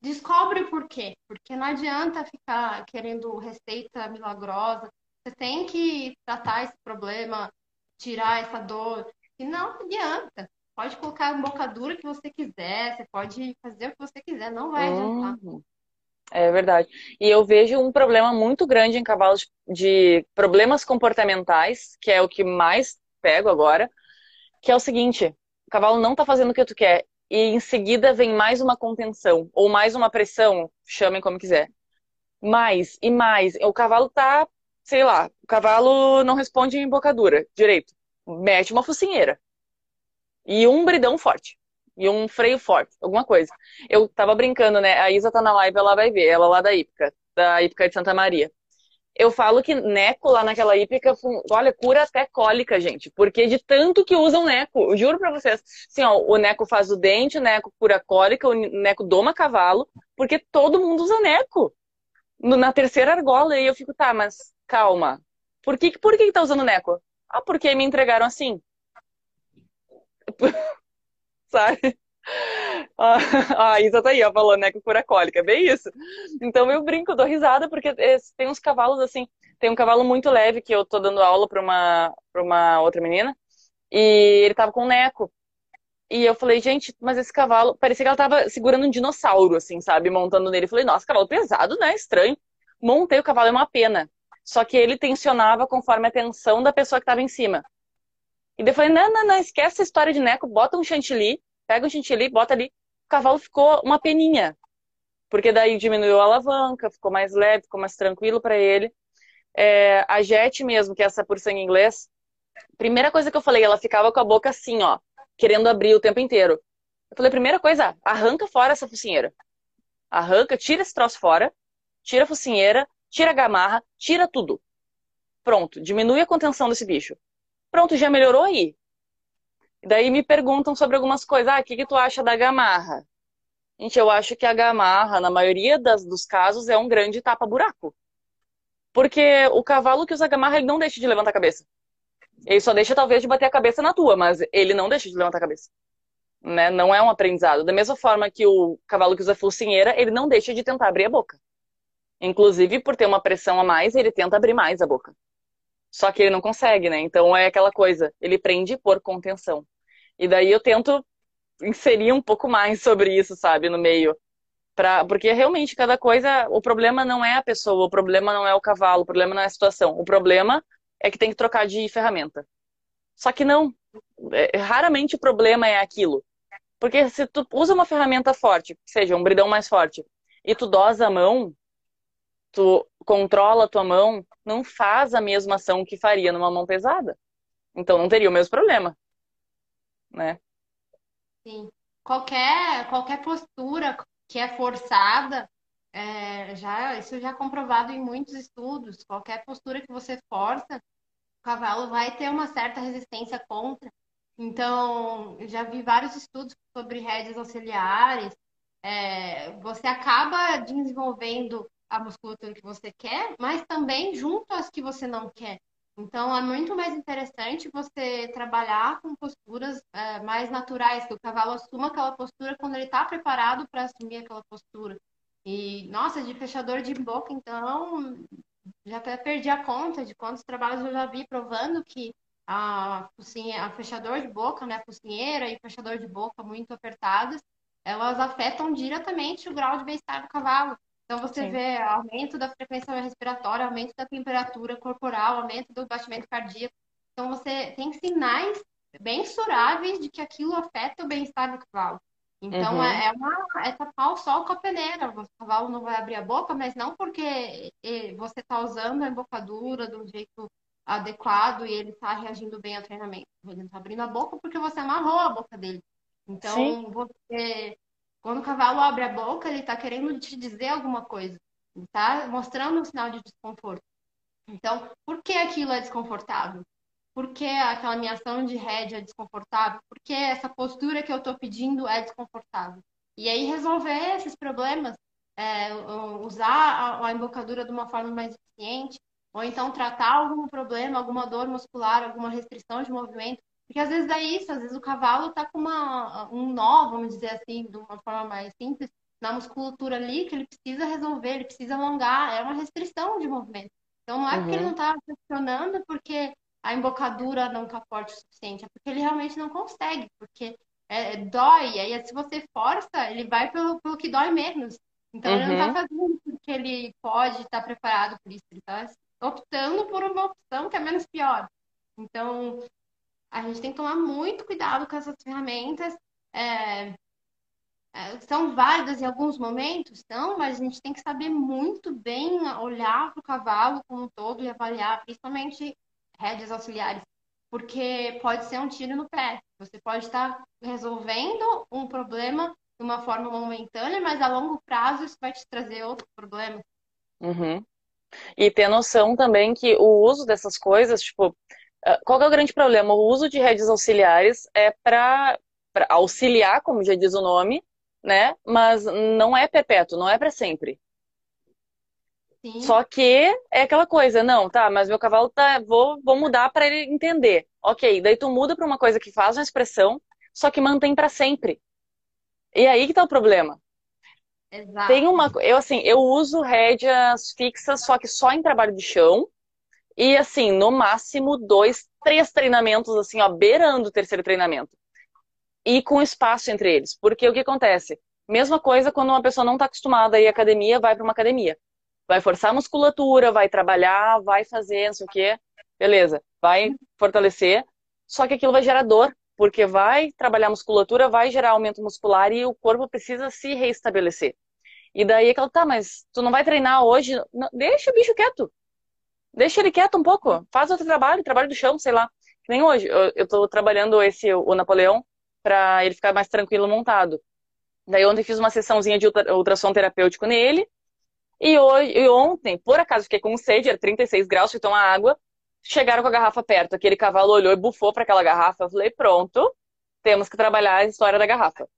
descobre o porquê. Porque não adianta ficar querendo receita milagrosa. Você tem que tratar esse problema, tirar essa dor. E não adianta. Pode colocar a bocadura que você quiser, você pode fazer o que você quiser, não vai adiantar. Uhum. É verdade. E eu vejo um problema muito grande em cavalos de problemas comportamentais, que é o que mais pego agora, que é o seguinte: o cavalo não tá fazendo o que tu quer, e em seguida vem mais uma contenção, ou mais uma pressão, chamem como quiser. Mais e mais. O cavalo tá, sei lá, o cavalo não responde em bocadura direito. Mete uma focinheira e um bridão forte. E um freio forte, alguma coisa. Eu tava brincando, né? A Isa tá na live, ela vai ver, ela lá da Ípica, da Ípica de Santa Maria. Eu falo que Neco lá naquela hípica, olha, cura até cólica, gente. Porque de tanto que usam Neco, eu juro pra vocês. Assim, ó, o Neco faz o dente, o Neco cura cólica, o Neco doma cavalo, porque todo mundo usa Neco. Na terceira argola, e eu fico, tá, mas calma. Por que, por que tá usando Neco? Ah, porque me entregaram assim. Sabe? A Isa tá aí, ó, falando, né, que cura cólica, é bem isso. Então eu brinco, dou risada, porque tem uns cavalos assim, tem um cavalo muito leve que eu tô dando aula pra uma, pra uma outra menina, e ele tava com um neco. E eu falei, gente, mas esse cavalo, parecia que ela tava segurando um dinossauro, assim, sabe, montando nele. Eu falei, nossa, cavalo pesado, né, estranho. Montei o cavalo, é uma pena. Só que ele tensionava conforme a tensão da pessoa que tava em cima. E daí eu falei, não, não, não, esquece essa história de neco, bota um chantilly, pega um chantilly, bota ali. O cavalo ficou uma peninha. Porque daí diminuiu a alavanca, ficou mais leve, ficou mais tranquilo para ele. É, a Jet mesmo, que é essa por sangue inglês, primeira coisa que eu falei, ela ficava com a boca assim, ó, querendo abrir o tempo inteiro. Eu falei, primeira coisa, arranca fora essa focinheira. Arranca, tira esse troço fora, tira a focinheira, tira a gamarra, tira tudo. Pronto, diminui a contenção desse bicho. Pronto, já melhorou aí. Daí me perguntam sobre algumas coisas. Ah, o que, que tu acha da gamarra? Gente, eu acho que a gamarra, na maioria das, dos casos, é um grande tapa-buraco. Porque o cavalo que usa gamarra, ele não deixa de levantar a cabeça. Ele só deixa, talvez, de bater a cabeça na tua, mas ele não deixa de levantar a cabeça. Né? Não é um aprendizado. Da mesma forma que o cavalo que usa focinheira, ele não deixa de tentar abrir a boca. Inclusive, por ter uma pressão a mais, ele tenta abrir mais a boca. Só que ele não consegue, né? Então é aquela coisa, ele prende por contenção. E daí eu tento inserir um pouco mais sobre isso, sabe, no meio. Pra, porque realmente cada coisa, o problema não é a pessoa, o problema não é o cavalo, o problema não é a situação. O problema é que tem que trocar de ferramenta. Só que não. É, raramente o problema é aquilo. Porque se tu usa uma ferramenta forte, seja um bridão mais forte, e tu dosa a mão, tu controla a tua mão, não faz a mesma ação que faria numa mão pesada. Então não teria o mesmo problema. Né? Sim. Qualquer, qualquer postura que é forçada, é, já, isso já é comprovado em muitos estudos. Qualquer postura que você força, o cavalo vai ter uma certa resistência contra. Então, já vi vários estudos sobre rédeas auxiliares. É, você acaba desenvolvendo a musculatura que você quer, mas também junto às que você não quer. Então, é muito mais interessante você trabalhar com posturas é, mais naturais, que o cavalo assuma aquela postura quando ele está preparado para assumir aquela postura. E, nossa, de fechador de boca, então, já até perdi a conta de quantos trabalhos eu já vi provando que a, a fechador de boca, né, focinheira e fechador de boca muito apertados, elas afetam diretamente o grau de bem-estar do cavalo. Então você Sim. vê aumento da frequência respiratória, aumento da temperatura corporal, aumento do batimento cardíaco. Então você tem sinais bem suráveis de que aquilo afeta o bem-estar do cavalo. Então, uhum. é, é uma, é tapar o sol com a peneira. O cavalo não vai abrir a boca, mas não porque você está usando a embocadura do jeito adequado e ele está reagindo bem ao treinamento. Ele não está abrindo a boca porque você amarrou a boca dele. Então, Sim. você, quando o cavalo abre a boca, ele está querendo te dizer alguma coisa. Está mostrando um sinal de desconforto. Então, por que aquilo é desconfortável? Por que aquela minha ação de rédea é desconfortável? Por que essa postura que eu estou pedindo é desconfortável? E aí resolver esses problemas, é, usar a, a embocadura de uma forma mais eficiente, ou então tratar algum problema, alguma dor muscular, alguma restrição de movimento, porque às vezes é isso, às vezes o cavalo está com uma, um nó, vamos dizer assim, de uma forma mais simples, na musculatura ali, que ele precisa resolver, ele precisa alongar, é uma restrição de movimento. Então não é porque ele uhum. não está funcionando, porque a embocadura não está forte o suficiente, é porque ele realmente não consegue, porque é, é dói, aí se você força, ele vai pelo, pelo que dói menos. Então uhum. ele não está uhum. fazendo porque ele pode estar tá preparado por isso, ele está optando por uma opção que é menos pior. Então a gente tem que tomar muito cuidado com essas ferramentas. É, é, são válidas em alguns momentos, não, mas a gente tem que saber muito bem olhar para o cavalo como um todo e avaliar, principalmente rédeas auxiliares, porque pode ser um tiro no pé. Você pode estar resolvendo um problema de uma forma momentânea, mas a longo prazo isso vai te trazer outro problema. Uhum. E ter noção também que o uso dessas coisas, tipo, qual é o grande problema? O uso de redes auxiliares é para auxiliar, como já diz o nome, né? Mas não é perpétuo, não é para sempre. Sim. Só que é aquela coisa, não, tá, mas meu cavalo tá, vou, vou mudar para ele entender. Ok, daí tu muda para uma coisa que faz uma expressão, só que mantém para sempre. E aí que tá o problema. Exato. Tem uma, eu assim, eu uso rédeas fixas, só que só em trabalho de chão. E assim, no máximo dois, três treinamentos, assim, ó, beirando o terceiro treinamento. E com espaço entre eles. Porque o que acontece? Mesma coisa quando uma pessoa não está acostumada a ir à academia, vai para uma academia vai forçar a musculatura, vai trabalhar, vai fazer, não sei o quê. Beleza, vai fortalecer. Só que aquilo vai gerar dor, porque vai trabalhar a musculatura, vai gerar aumento muscular e o corpo precisa se reestabelecer. E daí aquela, tá, mas tu não vai treinar hoje? Não, deixa o bicho quieto. Deixa ele quieto um pouco. Faz outro trabalho, trabalho do chão, sei lá. Que nem hoje. Eu, eu tô trabalhando esse, o Napoleão, para ele ficar mais tranquilo montado. Daí ontem fiz uma sessãozinha de ultrassom terapêutico nele, e, hoje, e ontem, por acaso, fiquei com sede, era 36 graus, fui tomar água. Chegaram com a garrafa perto. Aquele cavalo olhou e bufou para aquela garrafa. Eu falei, pronto, temos que trabalhar a história da garrafa.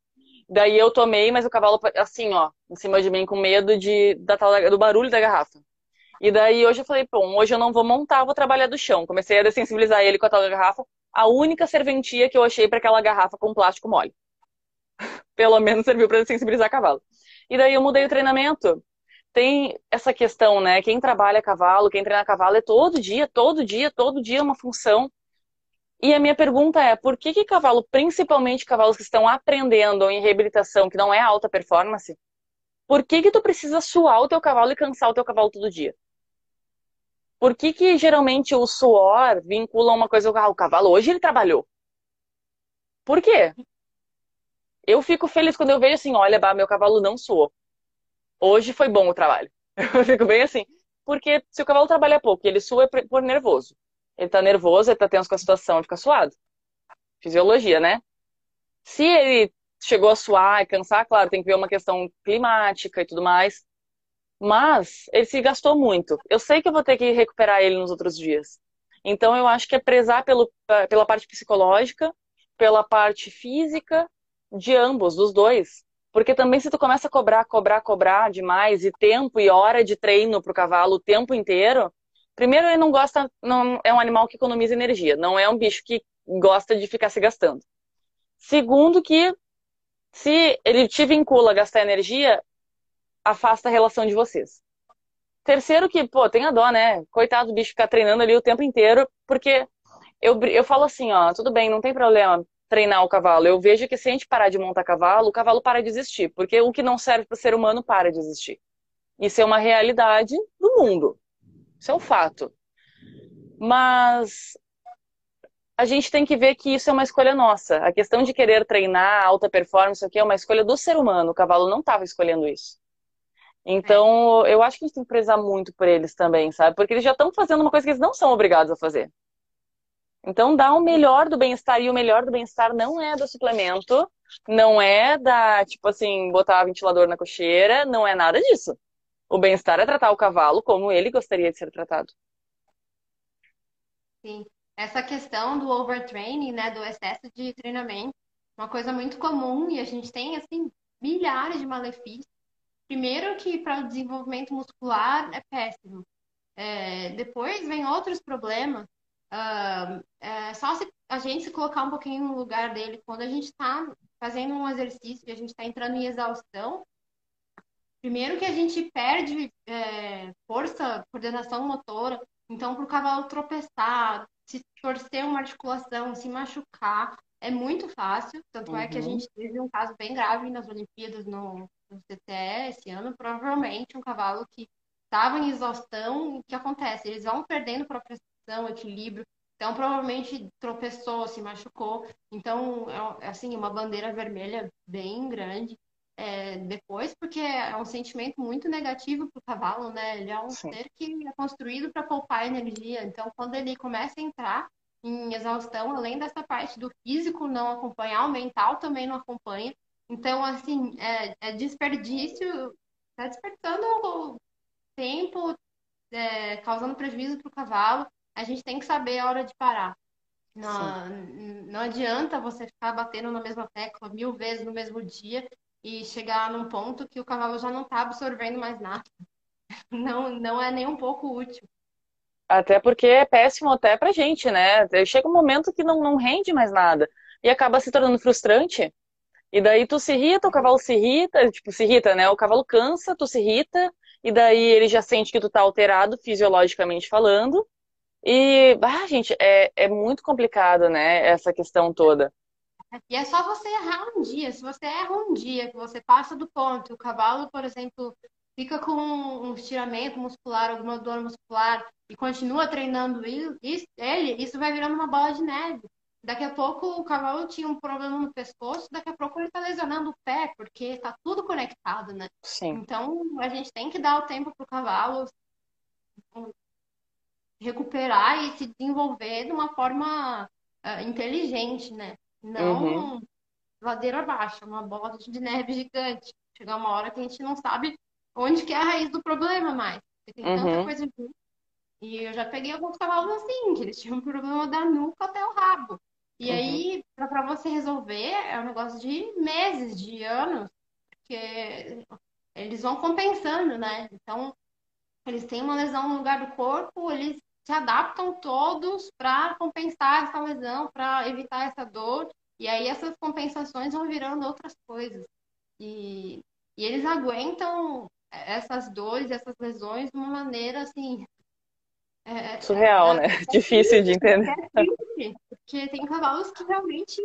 Daí eu tomei, mas o cavalo, assim, ó, em cima de mim, com medo de, da, do barulho da garrafa. E daí hoje eu falei, bom, hoje eu não vou montar, vou trabalhar do chão. Comecei a dessensibilizar ele com a tal garrafa. A única serventia que eu achei para aquela garrafa com plástico mole. Pelo menos serviu para dessensibilizar cavalo. E daí eu mudei o treinamento tem essa questão, né? Quem trabalha cavalo, quem treina cavalo é todo dia, todo dia, todo dia uma função. E a minha pergunta é, por que que cavalo, principalmente cavalos que estão aprendendo em reabilitação, que não é alta performance, por que que tu precisa suar o teu cavalo e cansar o teu cavalo todo dia? Por que que geralmente o suor vincula uma coisa, ah, o cavalo hoje ele trabalhou. Por quê? Eu fico feliz quando eu vejo assim, olha, bah, meu cavalo não suou hoje foi bom o trabalho. Eu fico bem assim. Porque se o cavalo trabalha pouco e ele sua é por nervoso. Ele tá nervoso, ele tá tenso com a situação, ele fica suado. Fisiologia, né? Se ele chegou a suar e cansar, claro, tem que ver uma questão climática e tudo mais. Mas ele se gastou muito. Eu sei que eu vou ter que recuperar ele nos outros dias. Então eu acho que é prezar pelo, pela parte psicológica, pela parte física de ambos, dos dois. Porque também se tu começa a cobrar, cobrar, cobrar demais, e tempo e hora de treino pro cavalo o tempo inteiro, primeiro ele não gosta, não é um animal que economiza energia, não é um bicho que gosta de ficar se gastando. Segundo que se ele te vincula a gastar energia, afasta a relação de vocês. Terceiro que, pô, tem a dó, né? Coitado do bicho ficar treinando ali o tempo inteiro, porque eu, eu falo assim, ó, tudo bem, não tem problema treinar o cavalo. Eu vejo que se a gente parar de montar cavalo, o cavalo para de existir, porque o que não serve para o ser humano para de existir. Isso é uma realidade do mundo. Isso é um fato. Mas a gente tem que ver que isso é uma escolha nossa. A questão de querer treinar alta performance aqui é uma escolha do ser humano. O cavalo não estava escolhendo isso. Então, eu acho que a gente tem que prezar muito por eles também, sabe? Porque eles já estão fazendo uma coisa que eles não são obrigados a fazer. Então, dá o melhor do bem-estar. E o melhor do bem-estar não é do suplemento, não é da, tipo assim, botar ventilador na cocheira, não é nada disso. O bem-estar é tratar o cavalo como ele gostaria de ser tratado. Sim. Essa questão do overtraining, né, do excesso de treinamento, uma coisa muito comum e a gente tem, assim, milhares de malefícios. Primeiro que para o desenvolvimento muscular é péssimo. É, depois vem outros problemas, Uh, é só se a gente se colocar um pouquinho no lugar dele, quando a gente está fazendo um exercício e a gente está entrando em exaustão, primeiro que a gente perde é, força, coordenação motora, então para o cavalo tropeçar, se torcer uma articulação, se machucar, é muito fácil. Tanto uhum. é que a uhum. gente teve um caso bem grave nas Olimpíadas no, no CTE esse ano, provavelmente um cavalo que estava em exaustão, o que acontece? Eles vão perdendo própria equilíbrio. Então, provavelmente tropeçou, se machucou. Então, é assim, uma bandeira vermelha bem grande. É, depois, porque é um sentimento muito negativo para o cavalo, né? Ele é um Sim. ser que é construído para poupar energia. Então, quando ele começa a entrar em exaustão, além dessa parte do físico não acompanhar, o mental também não acompanha. Então, assim, é, é desperdício, está despertando tempo, é, causando prejuízo para o cavalo a gente tem que saber a hora de parar. Não, não adianta você ficar batendo na mesma tecla mil vezes no mesmo dia e chegar num ponto que o cavalo já não está absorvendo mais nada. Não, não é nem um pouco útil. Até porque é péssimo até pra gente, né? Chega um momento que não, não rende mais nada. E acaba se tornando frustrante. E daí tu se irrita, o cavalo se irrita, tipo, se irrita, né? O cavalo cansa, tu se irrita, e daí ele já sente que tu tá alterado, fisiologicamente falando, e, ah, gente, é, é muito complicado, né, essa questão toda. E é só você errar um dia. Se você erra um dia, que você passa do ponto, o cavalo, por exemplo, fica com um estiramento muscular, alguma dor muscular, e continua treinando ele, isso vai virando uma bola de neve. Daqui a pouco o cavalo tinha um problema no pescoço, daqui a pouco ele está lesionando o pé, porque está tudo conectado, né? Sim. Então a gente tem que dar o tempo para o cavalo recuperar e se desenvolver de uma forma uh, inteligente, né? Não uhum. ladeira abaixo, uma bola de neve gigante. Chegar uma hora que a gente não sabe onde que é a raiz do problema mais. Porque tem uhum. tanta coisa junto. E eu já peguei alguns cavalos assim, que eles tinham um problema da nuca até o rabo. E uhum. aí, para você resolver, é um negócio de meses, de anos, porque eles vão compensando, né? Então, eles têm uma lesão no lugar do corpo, eles se adaptam todos para compensar essa lesão, para evitar essa dor. E aí essas compensações vão virando outras coisas. E, e eles aguentam essas dores, essas lesões de uma maneira assim. É, é Surreal, é, né? É Difícil de entender. Porque tem cavalos que realmente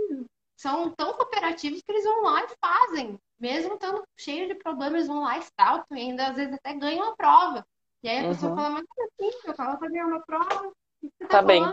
são tão cooperativos que eles vão lá e fazem. Mesmo estando cheio de problemas, eles vão lá e saltam e ainda às vezes até ganham a prova. E aí a uhum. pessoa fala, mas assim, eu tava fazendo uma prova, o que você tá, tá bem.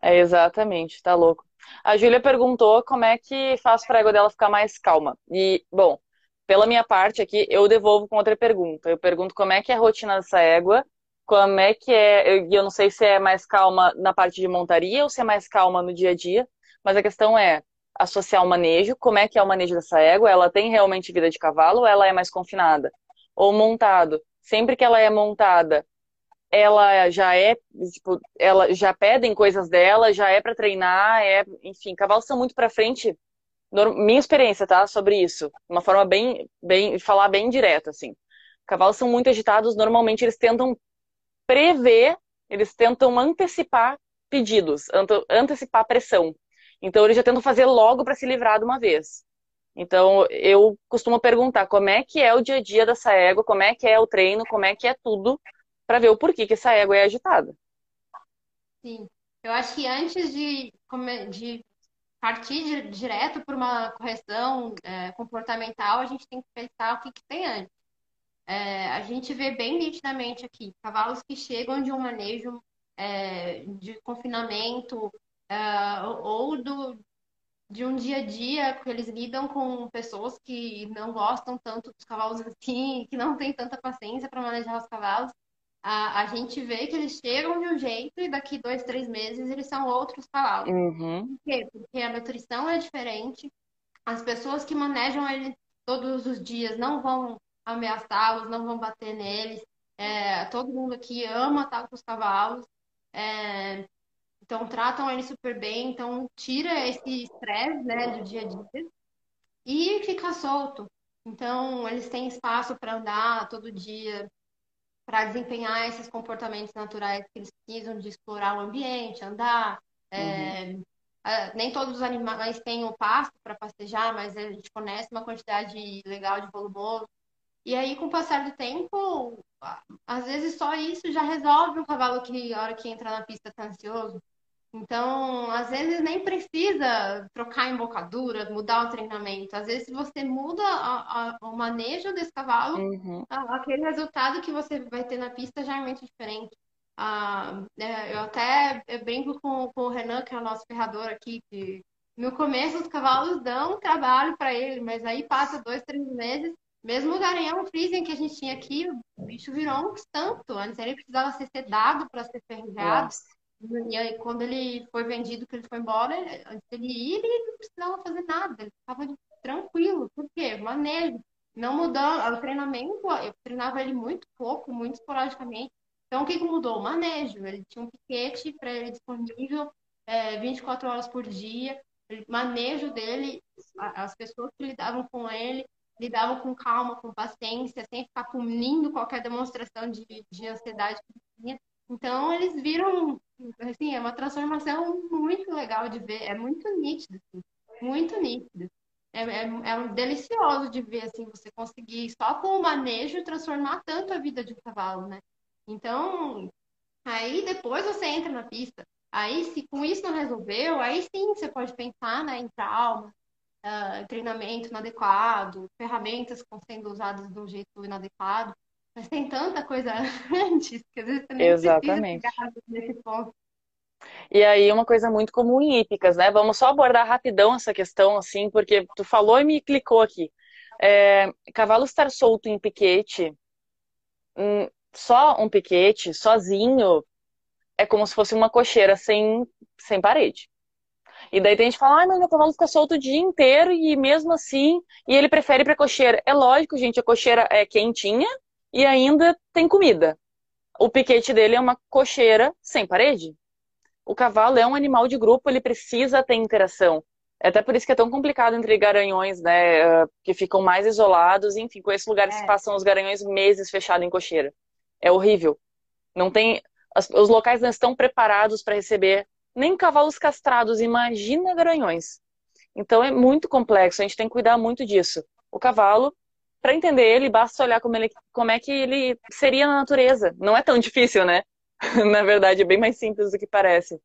É exatamente, tá louco. A Júlia perguntou como é que faz para a égua dela ficar mais calma. E, bom, pela minha parte aqui, eu devolvo com outra pergunta. Eu pergunto como é que é a rotina dessa égua, como é que é, e eu não sei se é mais calma na parte de montaria ou se é mais calma no dia a dia, mas a questão é associar o manejo, como é que é o manejo dessa égua, ela tem realmente vida de cavalo ou ela é mais confinada? Ou montado, sempre que ela é montada, ela já é, tipo, ela já pedem coisas dela, já é para treinar, é, enfim, cavalos são muito para frente. Minha experiência, tá, sobre isso, uma forma bem, bem, falar bem direta, assim. Cavalos são muito agitados, normalmente eles tentam prever, eles tentam antecipar pedidos, antecipar pressão. Então eles já tentam fazer logo para se livrar de uma vez. Então, eu costumo perguntar como é que é o dia a dia dessa égua, como é que é o treino, como é que é tudo, para ver o porquê que essa égua é agitada. Sim. Eu acho que antes de, de partir direto por uma correção é, comportamental, a gente tem que pensar o que, que tem antes. É, a gente vê bem nitidamente aqui cavalos que chegam de um manejo é, de confinamento é, ou do, de um dia a dia que eles lidam com pessoas que não gostam tanto dos cavalos assim, que não têm tanta paciência para manejar os cavalos. A, a gente vê que eles chegam de um jeito e daqui dois, três meses eles são outros cavalos. Uhum. Por quê? Porque a nutrição é diferente, as pessoas que manejam ele todos os dias não vão ameaçá-los, não vão bater neles. É, todo mundo aqui ama estar com os cavalos. É, então, tratam ele super bem, então tira esse estresse, né, do dia a dia e fica solto. Então, eles têm espaço para andar todo dia, para desempenhar esses comportamentos naturais que eles precisam de explorar o ambiente, andar. É, uhum. É, nem todos os animais têm o pasto para pastejar, mas a gente fornece uma quantidade legal de volumoso. E aí, com o passar do tempo, às vezes só isso já resolve um cavalo que, a hora que entra na pista, está ansioso. Então, às vezes nem precisa trocar embocadura, mudar o treinamento. Às vezes, se você muda a, a, o manejo desse cavalo, uhum. aquele resultado que você vai ter na pista já é muito diferente. Ah, é, eu até eu brinco com, com o Renan, que é o nosso ferrador aqui, que no começo os cavalos dão trabalho para ele, mas aí passa dois, três meses. Mesmo o garanhão freezing que a gente tinha aqui, o bicho virou um tanto. Antes ele precisava ser sedado para ser ferrujado. Nossa. E aí, quando ele foi vendido, que ele foi embora, antes dele ir, ele não precisava fazer nada, ele estava tranquilo. Por quê? Manejo. Não mudando, o treinamento, eu treinava ele muito pouco, muito esporadicamente. Então, o que, que mudou? O manejo. Ele tinha um piquete para ele disponível é, 24 horas por dia. O manejo dele, as pessoas que lidavam com ele, lidavam com calma, com paciência, sem ficar punindo qualquer demonstração de, de ansiedade. Então, eles viram, assim, é uma transformação muito legal de ver, é muito nítido, assim, muito nítido. É, é, é delicioso de ver, assim, você conseguir, só com o manejo, transformar tanto a vida de um cavalo, né? Então, aí depois você entra na pista. Aí, se com isso não resolveu, aí sim você pode pensar né, em trauma, uh, treinamento inadequado, ferramentas que estão sendo usadas de um jeito inadequado. Mas tem tanta coisa antes que às vezes você nem Exatamente. nesse ponto. E aí, uma coisa muito comum em hípicas, né? Vamos só abordar rapidão essa questão, assim, porque tu falou e me clicou aqui. É, cavalo estar solto em piquete, hum, só um piquete, sozinho, é como se fosse uma cocheira sem, sem parede. E daí tem gente que fala, ah, mas meu cavalo fica solto o dia inteiro e mesmo assim, e ele prefere ir pra cocheira. É lógico, gente, a cocheira é quentinha, e ainda tem comida. O piquete dele é uma cocheira sem parede. O cavalo é um animal de grupo, ele precisa ter interação. É até por isso que é tão complicado entre garanhões, né? Que ficam mais isolados. Enfim, com esses lugares é. que passam os garanhões meses fechados em cocheira. É horrível. Não tem. Os locais não estão preparados para receber nem cavalos castrados, imagina garanhões. Então é muito complexo, a gente tem que cuidar muito disso. O cavalo para entender ele, basta olhar como, ele, como é que ele seria na natureza. Não é tão difícil, né? na verdade, é bem mais simples do que parece.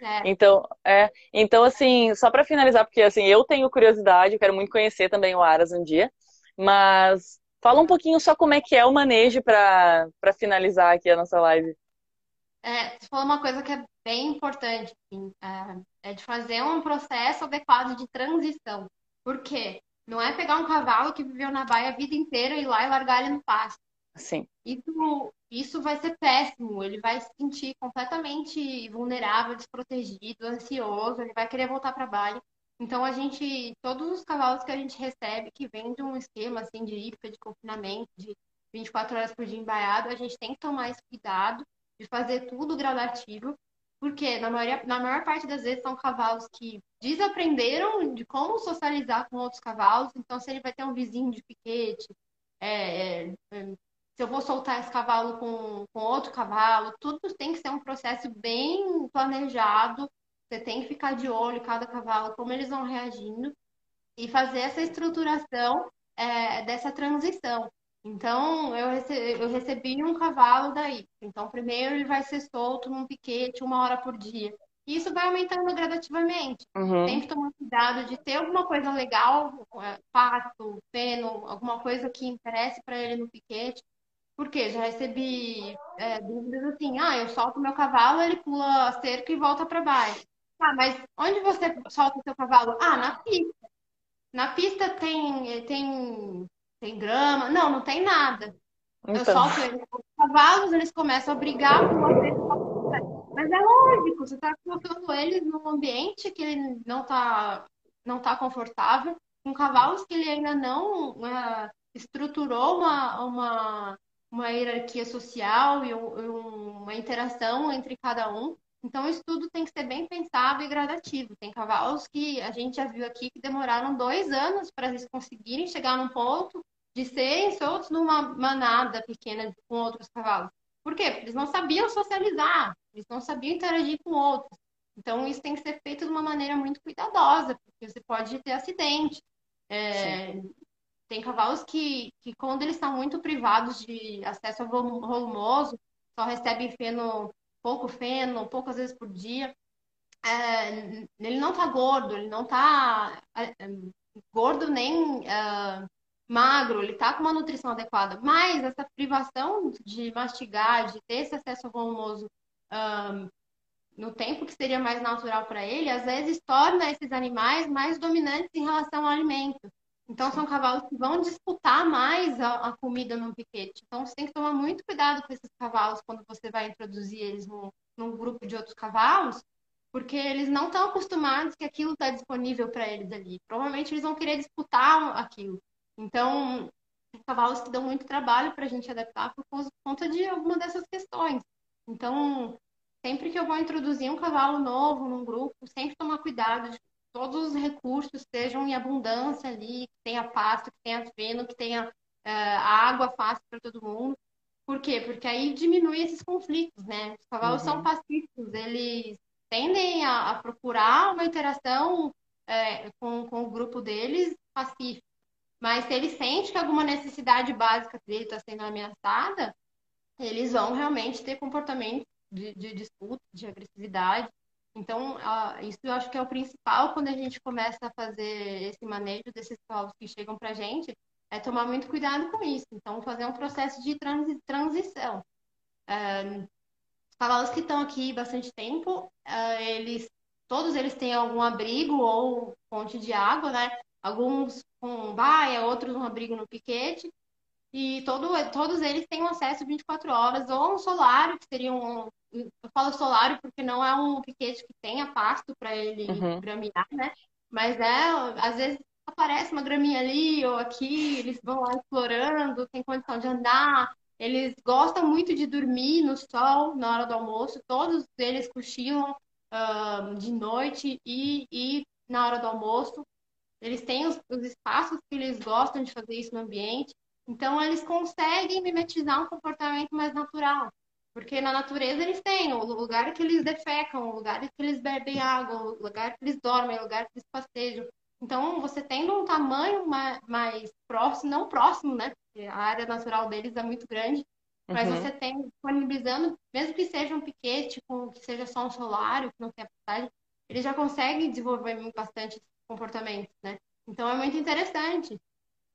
É. Então, é, então, assim, só para finalizar, porque assim, eu tenho curiosidade, eu quero muito conhecer também o Aras um dia, mas fala um pouquinho só como é que é o manejo para finalizar aqui a nossa live. É, você falou uma coisa que é bem importante, assim, é, é de fazer um processo adequado de transição. Por quê? Não é pegar um cavalo que viveu na baia a vida inteira e ir lá e largar ele no pasto. Sim. Isso, isso vai ser péssimo. Ele vai se sentir completamente vulnerável, desprotegido, ansioso. Ele vai querer voltar para a baia. Então, a gente, todos os cavalos que a gente recebe, que vem de um esquema assim de hípica, de confinamento, de 24 horas por dia embaiado, a gente tem que tomar esse cuidado de fazer tudo gradativo porque na, maioria, na maior parte das vezes são cavalos que desaprenderam de como socializar com outros cavalos. Então, se ele vai ter um vizinho de piquete, é, é, é, se eu vou soltar esse cavalo com, com outro cavalo, tudo tem que ser um processo bem planejado. Você tem que ficar de olho cada cavalo, como eles vão reagindo. e fazer essa estruturação é, dessa transição. Então, eu recebi, eu recebi um cavalo daí. Então, primeiro ele vai ser solto num piquete uma hora por dia. E isso vai aumentando gradativamente. Uhum. Tem que tomar cuidado de ter alguma coisa legal, é, pato, feno, alguma coisa que interesse para ele no piquete. Porque já recebi é, dúvidas assim: ah, eu solto meu cavalo, ele pula a cerca e volta para baixo. Ah, mas onde você solta o seu cavalo? Ah, na pista. Na pista tem, tem, tem grama? Não, não tem nada. Então. Eu solto eles com os cavalos, eles começam a brigar com você. Mas é lógico, você está colocando eles num ambiente que ele não está não tá confortável, com cavalos que ele ainda não uh, estruturou uma, uma, uma hierarquia social e um, uma interação entre cada um. Então, isso tudo tem que ser bem pensado e gradativo. Tem cavalos que a gente já viu aqui que demoraram dois anos para eles conseguirem chegar num ponto de serem soltos numa manada pequena com outros cavalos. Por quê? Porque eles não sabiam socializar, eles não sabiam interagir com outros. Então, isso tem que ser feito de uma maneira muito cuidadosa, porque você pode ter acidente. É, tem cavalos que, que, quando eles estão muito privados de acesso ao volumoso, só recebem feno pouco feno, poucas vezes por dia. É, ele não tá gordo, ele não tá é, é gordo nem uh, magro, ele tá com uma nutrição adequada. Mas essa privação de mastigar, de ter esse acesso volumoso um, no tempo que seria mais natural para ele, às vezes torna esses animais mais dominantes em relação ao alimento. Então, são cavalos que vão disputar mais a, a, comida no piquete. Então, você tem que tomar muito cuidado com esses cavalos quando você vai introduzir eles num, num grupo de outros cavalos, porque eles não estão acostumados que aquilo está disponível para eles ali. Provavelmente eles vão querer disputar aquilo. Então, cavalos que dão muito trabalho para a gente adaptar por conta de alguma dessas questões. Então, sempre que eu vou introduzir um cavalo novo num grupo, sempre tomar cuidado de todos os recursos estejam em abundância ali, que tenha pasto, que tenha feno, que tenha uh, água fácil para todo mundo. Por quê? Porque aí diminui esses conflitos, né? Os cavalos uhum. são pacíficos, eles tendem a, a procurar uma interação é, com, com o grupo deles pacífico. Mas se ele sente que alguma necessidade básica dele está sendo ameaçada, eles vão realmente ter comportamento de, de disputa, de agressividade. Então, isso eu acho que é o principal quando a gente começa a fazer esse manejo desses povos que chegam para a gente, é tomar muito cuidado com isso. Então, fazer um processo de transi transição. os cavalos que estão aqui bastante tempo, uh, eles, todos eles têm algum abrigo ou fonte de água, né? Alguns com baia, outros um abrigo no piquete. E todo, todos eles têm um acesso 24 horas, ou um solário, que seria um, eu falo solário porque não é um piquete que tenha pasto para ele uhum. graminar, né? Mas é, às vezes aparece uma graminha ali ou aqui, eles vão lá explorando, tem condição de andar. Eles gostam muito de dormir no sol na hora do almoço. Todos eles cochilam uh, de noite e, e na hora do almoço. Eles têm os, os espaços que eles gostam de fazer isso no ambiente. Então, eles conseguem mimetizar um comportamento mais natural. Porque na natureza eles têm o lugar que eles defecam, o lugar que eles bebem água, o lugar que eles dormem, o lugar que eles passejam. Então, você tendo um tamanho mais próximo, não próximo, né? Porque a área natural deles é muito grande, mas uhum. você tem disponibilizando, mesmo que seja um piquete, com, que seja só um solário, que não tenha passagem, eles já conseguem desenvolver bastante comportamentos, né? Então, é muito interessante.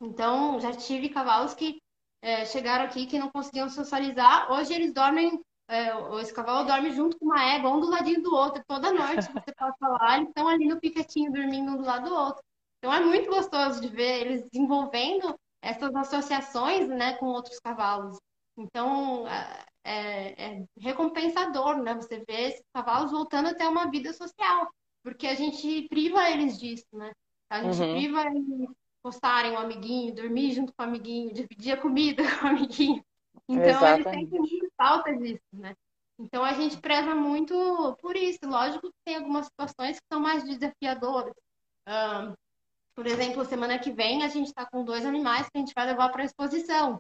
Então, já tive cavalos que é, chegaram aqui que não conseguiam socializar. Hoje eles dormem, é, esse cavalo dorme junto com uma égua, um do ladinho do outro. Toda noite você pode falar, eles estão ali no piquetinho dormindo um do lado do outro. Então é muito gostoso de ver eles desenvolvendo essas associações né, com outros cavalos. Então é, é, é recompensador, né? Você vê esses cavalos voltando a ter uma vida social, porque a gente priva eles disso, né? A gente uhum. priva eles postarem um amiguinho, dormir junto com o amiguinho, dividir a comida com o amiguinho. Então, Exatamente. eles sentem muito falta disso, né? Então, a gente preza muito por isso. Lógico que tem algumas situações que são mais desafiadoras. Um, por exemplo, semana que vem a gente está com dois animais que a gente vai levar para a exposição.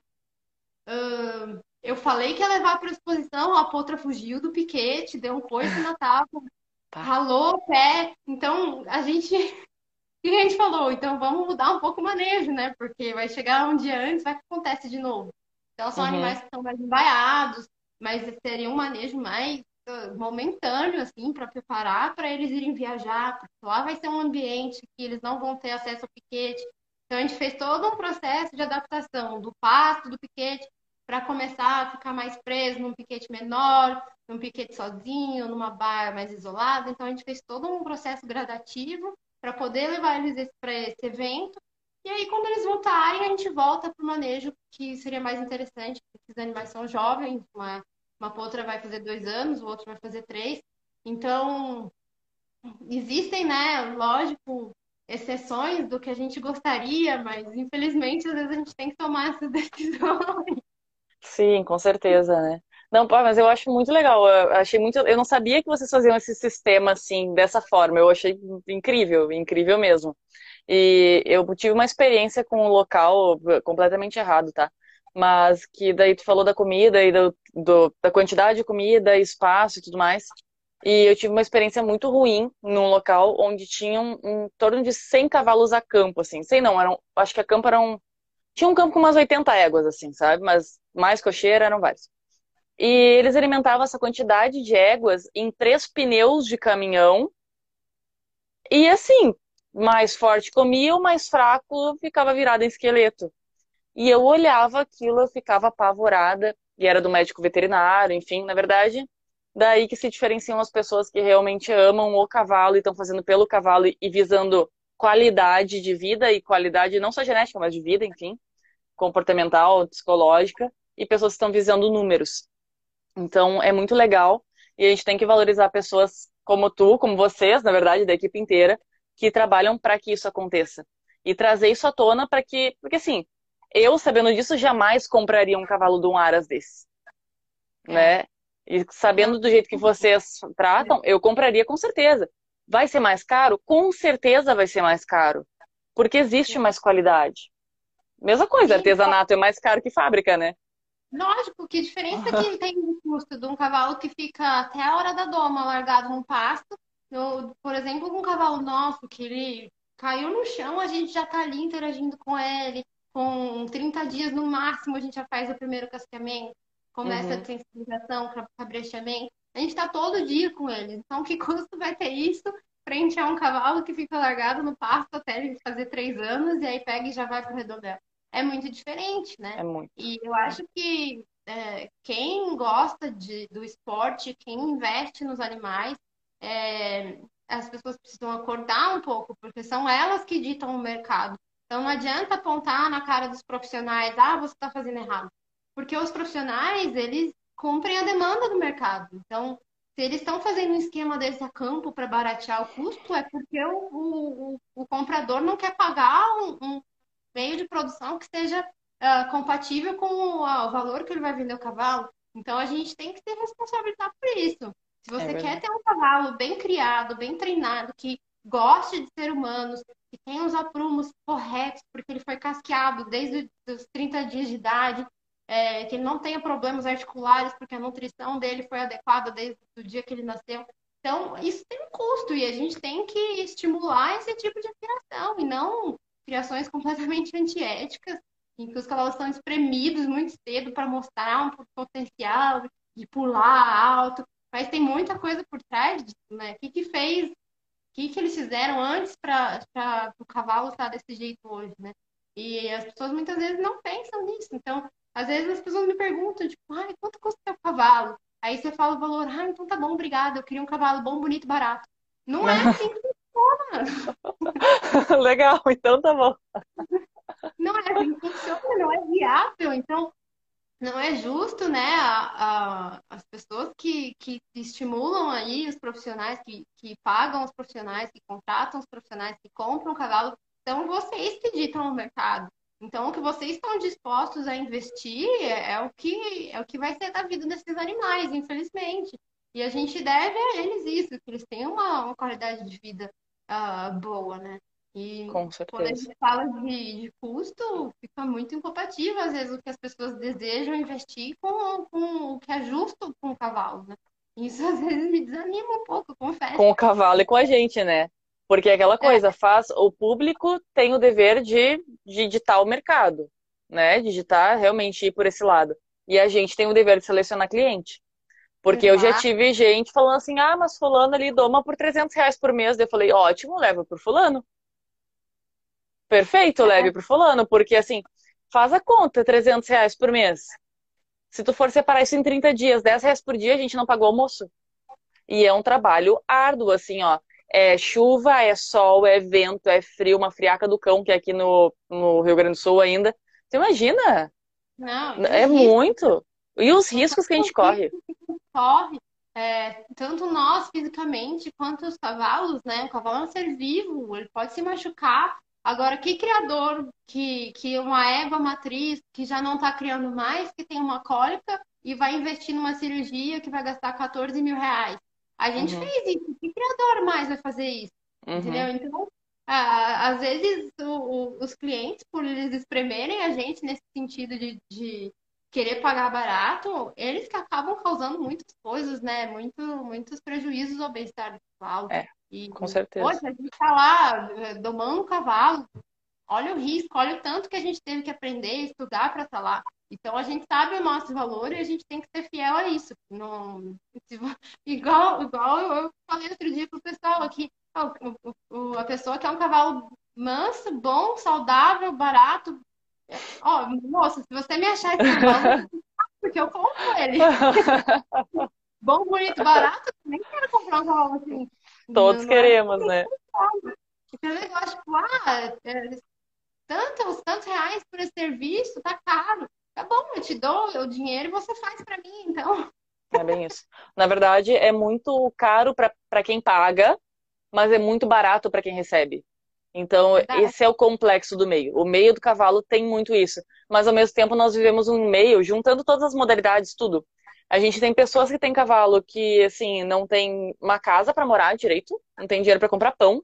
Um, eu falei que ia levar para a exposição, a potra fugiu do piquete, deu um coice na tábua, tá. ralou o pé. Então, a gente E a gente falou, então vamos mudar um pouco o manejo, né? Porque vai chegar um dia antes, vai que acontece de novo. Então são uhum. animais que estão mais embaiados, mas seria um manejo mais uh, momentâneo, assim, para preparar para eles irem viajar, porque lá vai ser um ambiente que eles não vão ter acesso ao piquete. Então a gente fez todo um processo de adaptação do pasto, do piquete, para começar a ficar mais preso num piquete menor, num piquete sozinho, numa baia mais isolada. Então a gente fez todo um processo gradativo para poder levar eles para esse evento. E aí, quando eles voltarem, a gente volta para o manejo que seria mais interessante, porque os animais são jovens, uma, uma potra vai fazer dois anos, o outro vai fazer três. Então, existem, né, lógico, exceções do que a gente gostaria, mas infelizmente às vezes a gente tem que tomar essas decisões. Sim, com certeza, né? Não, pô, mas eu acho muito legal. Eu achei muito. Eu não sabia que vocês faziam esse sistema assim, dessa forma. Eu achei incrível, incrível mesmo. E eu tive uma experiência com um local completamente errado, tá? Mas que daí tu falou da comida e do, do, da quantidade de comida, espaço e tudo mais. E eu tive uma experiência muito ruim num local onde tinham um torno de 100 cavalos a campo, assim. Sei não, eram, acho que a campo era um. Tinha um campo com umas 80 éguas, assim, sabe? Mas mais cocheira eram vários. E eles alimentavam essa quantidade de éguas em três pneus de caminhão. E assim, mais forte comia, o mais fraco ficava virado em esqueleto. E eu olhava aquilo, eu ficava apavorada, e era do médico veterinário, enfim, na verdade, daí que se diferenciam as pessoas que realmente amam o cavalo e estão fazendo pelo cavalo e visando qualidade de vida e qualidade não só genética, mas de vida, enfim, comportamental, psicológica, e pessoas que estão visando números. Então, é muito legal e a gente tem que valorizar pessoas como tu, como vocês, na verdade, da equipe inteira, que trabalham para que isso aconteça. E trazer isso à tona para que. Porque, assim, eu, sabendo disso, jamais compraria um cavalo de um Aras desse. É. Né? E sabendo do jeito que vocês tratam, eu compraria com certeza. Vai ser mais caro? Com certeza vai ser mais caro. Porque existe mais qualidade. Mesma coisa, artesanato é mais caro que fábrica, né? Lógico, que diferença que tem no custo de um cavalo que fica até a hora da doma largado no pasto, no, por exemplo, um cavalo nosso que ele caiu no chão, a gente já tá ali interagindo com ele, com 30 dias no máximo a gente já faz o primeiro casqueamento, começa uhum. a sensibilização, cabrechamento, a gente tá todo dia com ele, então que custo vai ter isso frente a um cavalo que fica largado no pasto até ele fazer três anos e aí pega e já vai pro redondel? É muito diferente, né? É muito. E eu acho que é, quem gosta de, do esporte, quem investe nos animais, é, as pessoas precisam acordar um pouco, porque são elas que ditam o mercado. Então não adianta apontar na cara dos profissionais, ah, você está fazendo errado. Porque os profissionais, eles cumprem a demanda do mercado. Então, se eles estão fazendo um esquema desse a campo para baratear o custo, é porque o, o, o, comprador não quer pagar um, um meio de produção que seja uh, compatível com o, uh, o, valor que ele vai vender o cavalo. Então a gente tem que se responsabilizar por isso. Se você é quer ter um cavalo bem criado, bem treinado, que goste de ser humanos, que tenha os aprumos corretos, porque ele foi casqueado desde os 30 dias de idade, é, que ele não tenha problemas articulares, porque a nutrição dele foi adequada desde o dia que ele nasceu. Então, isso tem um custo e a gente tem que estimular esse tipo de criação e não criações completamente antiéticas, em que os cavalos são espremidos muito cedo para mostrar um potencial de pular alto, mas tem muita coisa por trás disso, né? O que, que fez, o que, que eles fizeram antes para o cavalo estar desse jeito hoje, né? E as pessoas muitas vezes não pensam nisso. Então, às vezes as pessoas me perguntam, tipo, ai, quanto custa o cavalo? Aí você fala o valor, ah, então tá bom, obrigada, eu queria um cavalo bom, bonito, barato. Não é assim que Legal, então tá bom. Não é assim funciona, não é viável, então não é justo, né, a, a, as pessoas que, que estimulam aí os profissionais, que, que pagam os profissionais, que contratam os profissionais, que compram o cavalo, são vocês que ditam o mercado. Então, o que vocês estão dispostos a investir é, é o que é o que vai ser da vida desses animais, infelizmente. E a gente deve a eles isso, que eles tenham uma, uma qualidade de vida uh, boa, né? E Com certeza. quando a gente fala de, de custo, fica muito incompatível, às vezes, o que as pessoas desejam investir com, com o que é justo com o cavalo, né? Isso às vezes me desanima um pouco, confesso. Com o cavalo e com a gente, né? Porque é aquela coisa, é. faz o público tem o dever de, de digitar o mercado, né? Digitar realmente ir por esse lado. E a gente tem o dever de selecionar cliente. Porque Exato. eu já tive gente falando assim, ah, mas fulano ali doma por 300 reais por mês. Eu falei, ótimo, leva por fulano. Perfeito, é. leve pro fulano. Porque assim, faz a conta, 300 reais por mês. Se tu for separar isso em 30 dias, 10 reais por dia, a gente não pagou almoço. E é um trabalho árduo, assim, ó. É chuva, é sol, é vento, é frio, uma friaca do cão, que é aqui no, no Rio Grande do Sul ainda. Você imagina? Não, é muito. E os riscos que a gente corre? Corre. É, tanto nós fisicamente quanto os cavalos, né? O cavalo é um ser vivo, ele pode se machucar. Agora, que criador que, que uma égua matriz que já não está criando mais, que tem uma cólica e vai investir numa cirurgia que vai gastar 14 mil reais? A gente uhum. fez isso. Que criador mais vai fazer isso? Uhum. Entendeu? Então, às vezes, o, o, os clientes, por eles espremerem a gente nesse sentido de, de querer pagar barato, eles que acabam causando muitas coisas, né? Muito, muitos prejuízos ao bem-estar do cavalo. É, e, com certeza. Poxa, a gente tá lá eh, domando o cavalo, olha o risco, olha o tanto que a gente teve que aprender, estudar para estar tá lá. Então a gente sabe o nosso valor e a gente tem que ser fiel a isso. Não, igual, igual eu falei outro dia pro pessoal aqui, a pessoa que é um cavalo manso, bom, saudável, barato. Ó, oh, moça, se você me achar esse cavalo, porque eu compro ele. bom, bonito, barato, nem quero comprar um cavalo assim. Todos não, queremos, não é... né? Então, eu negócio, tipo, ah, é, tantos, tantos reais por esse serviço, tá caro. Tá bom, eu te dou o dinheiro e você faz para mim, então. É bem isso. Na verdade, é muito caro para quem paga, mas é muito barato para quem recebe. Então, Verdade. esse é o complexo do meio. O meio do cavalo tem muito isso. Mas, ao mesmo tempo, nós vivemos um meio, juntando todas as modalidades, tudo. A gente tem pessoas que têm cavalo que, assim, não tem uma casa para morar direito, não tem dinheiro para comprar pão,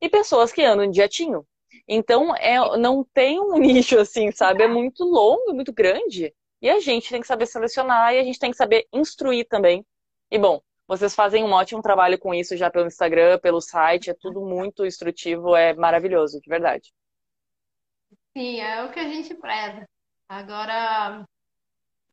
e pessoas que andam de jatinho. Então, é, não tem um nicho assim, sabe? É muito longo, muito grande. E a gente tem que saber selecionar e a gente tem que saber instruir também. E bom, vocês fazem um ótimo trabalho com isso já pelo Instagram, pelo site, é tudo muito instrutivo, é maravilhoso, de verdade. Sim, é o que a gente preza. Agora,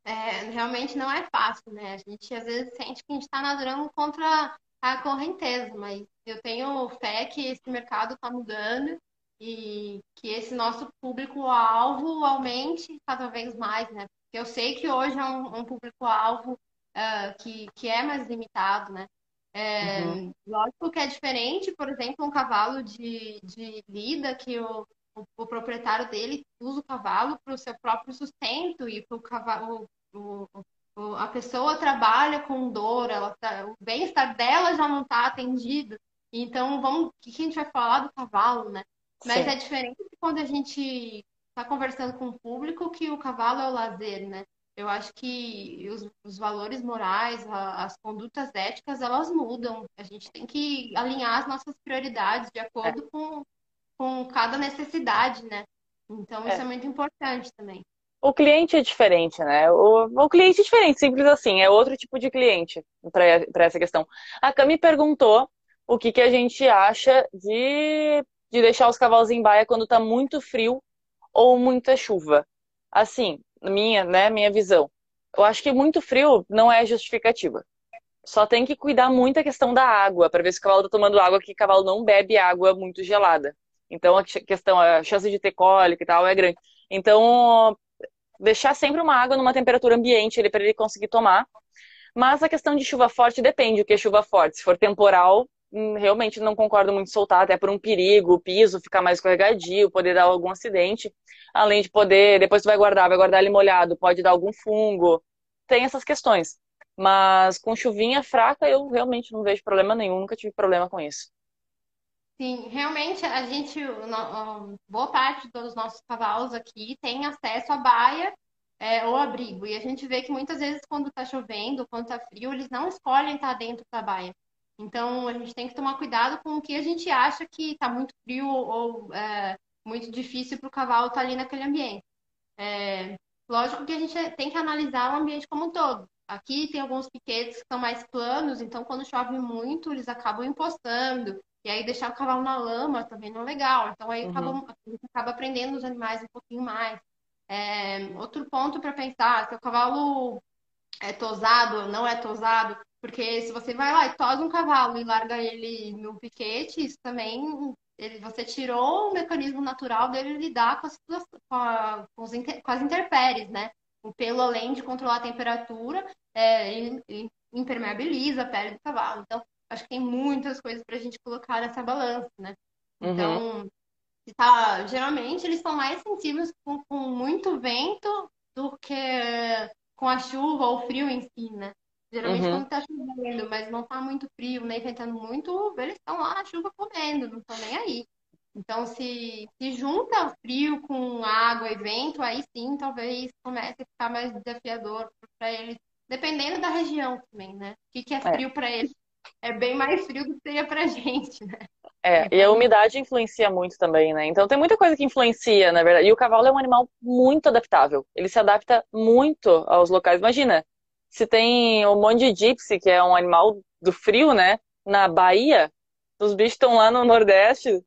é, realmente não é fácil, né? A gente às vezes sente que a gente está nadando contra a correnteza, mas eu tenho fé que esse mercado está mudando e que esse nosso público-alvo aumente cada vez mais, né? Porque eu sei que hoje é um, um público-alvo uh, que, que é mais limitado, né? É, uhum. Lógico que é diferente, por exemplo, um cavalo de, de lida que o, o, o proprietário dele usa o cavalo para o seu próprio sustento e para o cavalo. O, o, a pessoa trabalha com dor, ela tá, o bem-estar dela já não está atendido. Então, vamos, o que a gente vai falar do cavalo, né? Mas Sim. é diferente quando a gente está conversando com o público que o cavalo é o lazer, né? Eu acho que os, os valores morais, a, as condutas éticas, elas mudam. A gente tem que alinhar as nossas prioridades de acordo é. com, com cada necessidade, né? Então, isso é, é muito importante também. O cliente é diferente, né? O, o cliente é diferente, simples assim, é outro tipo de cliente para essa questão. A Cami perguntou o que, que a gente acha de de deixar os cavalos em baia quando tá muito frio ou muita chuva. Assim, minha, né, minha visão. Eu acho que muito frio não é justificativa. Só tem que cuidar muito a questão da água, para ver se o cavalo tá tomando água, que o cavalo não bebe água muito gelada. Então a questão, a chance de ter cólica e tal é grande. Então, deixar sempre uma água numa temperatura ambiente para ele conseguir tomar. Mas a questão de chuva forte depende o que é chuva forte. Se for temporal, Hum, realmente não concordo muito soltar, até por um perigo, o piso ficar mais escorregadio, poder dar algum acidente. Além de poder, depois tu vai guardar, vai guardar ele molhado, pode dar algum fungo. Tem essas questões. Mas com chuvinha fraca eu realmente não vejo problema nenhum, nunca tive problema com isso. Sim, realmente a gente, boa parte dos nossos cavalos aqui tem acesso à baia é, ou abrigo. E a gente vê que muitas vezes quando está chovendo, quando está frio, eles não escolhem estar dentro da baia. Então, a gente tem que tomar cuidado com o que a gente acha que está muito frio ou é, muito difícil para o cavalo estar tá ali naquele ambiente. É, lógico que a gente tem que analisar o ambiente como um todo. Aqui tem alguns piquetes que são mais planos, então quando chove muito, eles acabam impostando. E aí deixar o cavalo na lama também não é legal. Então aí uhum. acaba, acaba aprendendo os animais um pouquinho mais. É, outro ponto para pensar, se o cavalo é tosado ou não é tosado, porque se você vai lá e tosa um cavalo e larga ele no piquete, isso também ele, você tirou o mecanismo natural dele lidar com as, com, a, com, os, com as intempéries, né? O pelo, além de controlar a temperatura, é, ele, ele impermeabiliza a pele do cavalo. Então, acho que tem muitas coisas para a gente colocar nessa balança, né? Uhum. Então, tá, geralmente eles são mais sensíveis com, com muito vento do que com a chuva ou frio em si, né? Geralmente uhum. quando tá chovendo, mas não tá muito frio, nem ventando muito, eles estão lá na chuva comendo, não estão nem aí. Então, se, se junta frio com água e vento, aí sim, talvez comece a ficar mais desafiador para eles, dependendo da região também, né? O que, que é, é. frio é. para eles? É bem mais frio do que seria pra gente, né? É, e a umidade influencia muito também, né? Então tem muita coisa que influencia, na verdade. E o cavalo é um animal muito adaptável. Ele se adapta muito aos locais. Imagina, se tem um monte de gypsy, que é um animal do frio, né? Na Bahia, os bichos estão lá no Nordeste.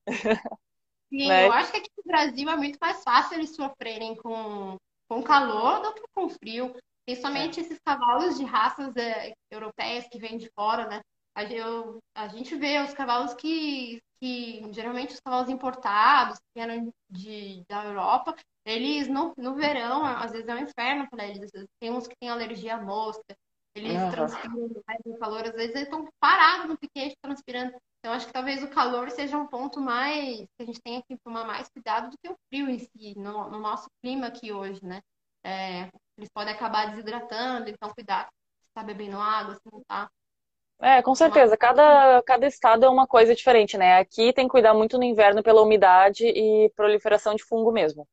Sim, né? eu acho que aqui no Brasil é muito mais fácil eles sofrerem com, com calor do que com frio. Principalmente é. esses cavalos de raças é, europeias que vêm de fora, né? A, eu, a gente vê os cavalos que, que geralmente os cavalos importados, que vieram de, da Europa, eles no, no verão, às vezes é um inferno para eles. Tem uns que têm alergia à mosca, eles uhum. transpiram mais no calor, às vezes eles estão parados no piquete transpirando. Então, acho que talvez o calor seja um ponto mais que a gente tenha que tomar mais cuidado do que o frio em si, no, no nosso clima aqui hoje, né? É, eles podem acabar desidratando, então cuidado se está bebendo água, se não está. É, com certeza. Cada, cada estado é uma coisa diferente, né? Aqui tem que cuidar muito no inverno pela umidade e proliferação de fungo mesmo.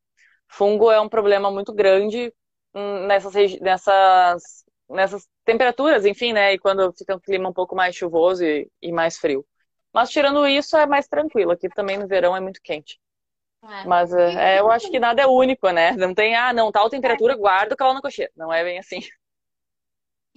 Fungo é um problema muito grande hum, nessas, nessas, nessas temperaturas, enfim, né? E quando fica um clima um pouco mais chuvoso e, e mais frio. Mas tirando isso, é mais tranquilo. Aqui também no verão é muito quente. É. Mas é, eu acho que nada é único, né? Não tem, ah, não, tal temperatura, guarda o cavalo na cocheira. Não é bem assim.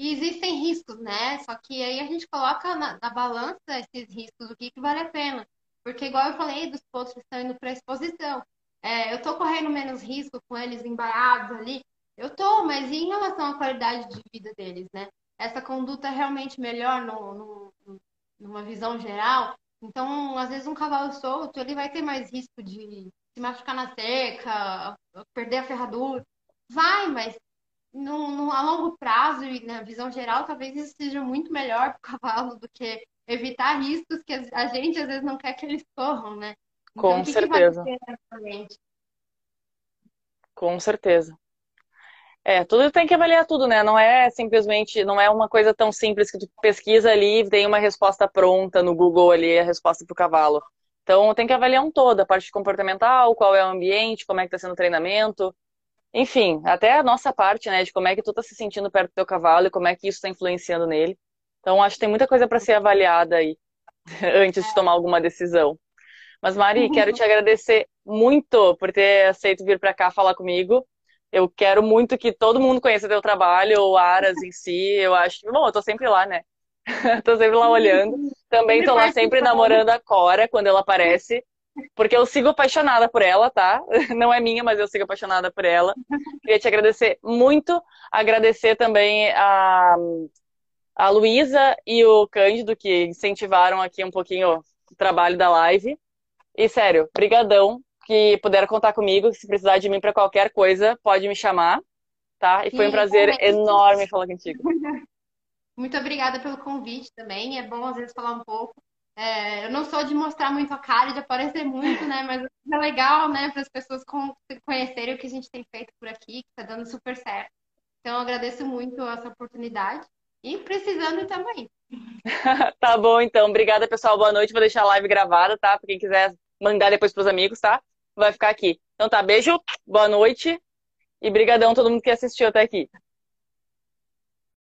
E existem riscos, né? Só que aí a gente coloca na, na balança esses riscos, o que, que vale a pena. Porque, igual eu falei, dos pontos que estão indo para exposição. É, eu tô correndo menos risco com eles embarados ali. Eu tô, mas e em relação à qualidade de vida deles, né? Essa conduta é realmente melhor no, no, numa visão geral? Então, às vezes, um cavalo solto, ele vai ter mais risco de se machucar na seca, perder a ferradura. Vai, mas no, no, a longo prazo e na visão geral, talvez isso seja muito melhor para o cavalo do que evitar riscos que a gente às vezes não quer que eles corram, né? Então, Com certeza. Com certeza. É, tudo tem que avaliar tudo, né? Não é simplesmente, não é uma coisa tão simples que tu pesquisa ali e tem uma resposta pronta no Google ali, a resposta para o cavalo. Então tem que avaliar um todo, a parte comportamental, qual é o ambiente, como é que está sendo o treinamento, enfim, até a nossa parte, né, de como é que tu tá se sentindo perto do teu cavalo e como é que isso está influenciando nele. Então, acho que tem muita coisa para ser avaliada aí antes de tomar alguma decisão. Mas, Mari, quero te agradecer muito por ter aceito vir para cá falar comigo. Eu quero muito que todo mundo conheça teu trabalho, o Aras em si. Eu acho que, bom, eu tô sempre lá, né? tô sempre lá olhando. Também tô lá sempre namorando a Cora quando ela aparece. Porque eu sigo apaixonada por ela, tá? Não é minha, mas eu sigo apaixonada por ela. Queria te agradecer muito. Agradecer também a, a Luísa e o Cândido, que incentivaram aqui um pouquinho o trabalho da live. E sério, brigadão que puderam contar comigo. Se precisar de mim para qualquer coisa, pode me chamar, tá? E foi um prazer enorme falar contigo. Muito obrigada pelo convite também. É bom às vezes falar um pouco é, eu não sou de mostrar muito a cara, de aparecer muito, né? Mas é legal, né, para as pessoas conhecerem o que a gente tem feito por aqui, que está dando super certo. Então, agradeço muito essa oportunidade e precisando também. tá bom, então. Obrigada, pessoal. Boa noite. Vou deixar a live gravada, tá? Para quem quiser mandar depois para os amigos, tá? Vai ficar aqui. Então tá, beijo, boa noite e brigadão todo mundo que assistiu até aqui.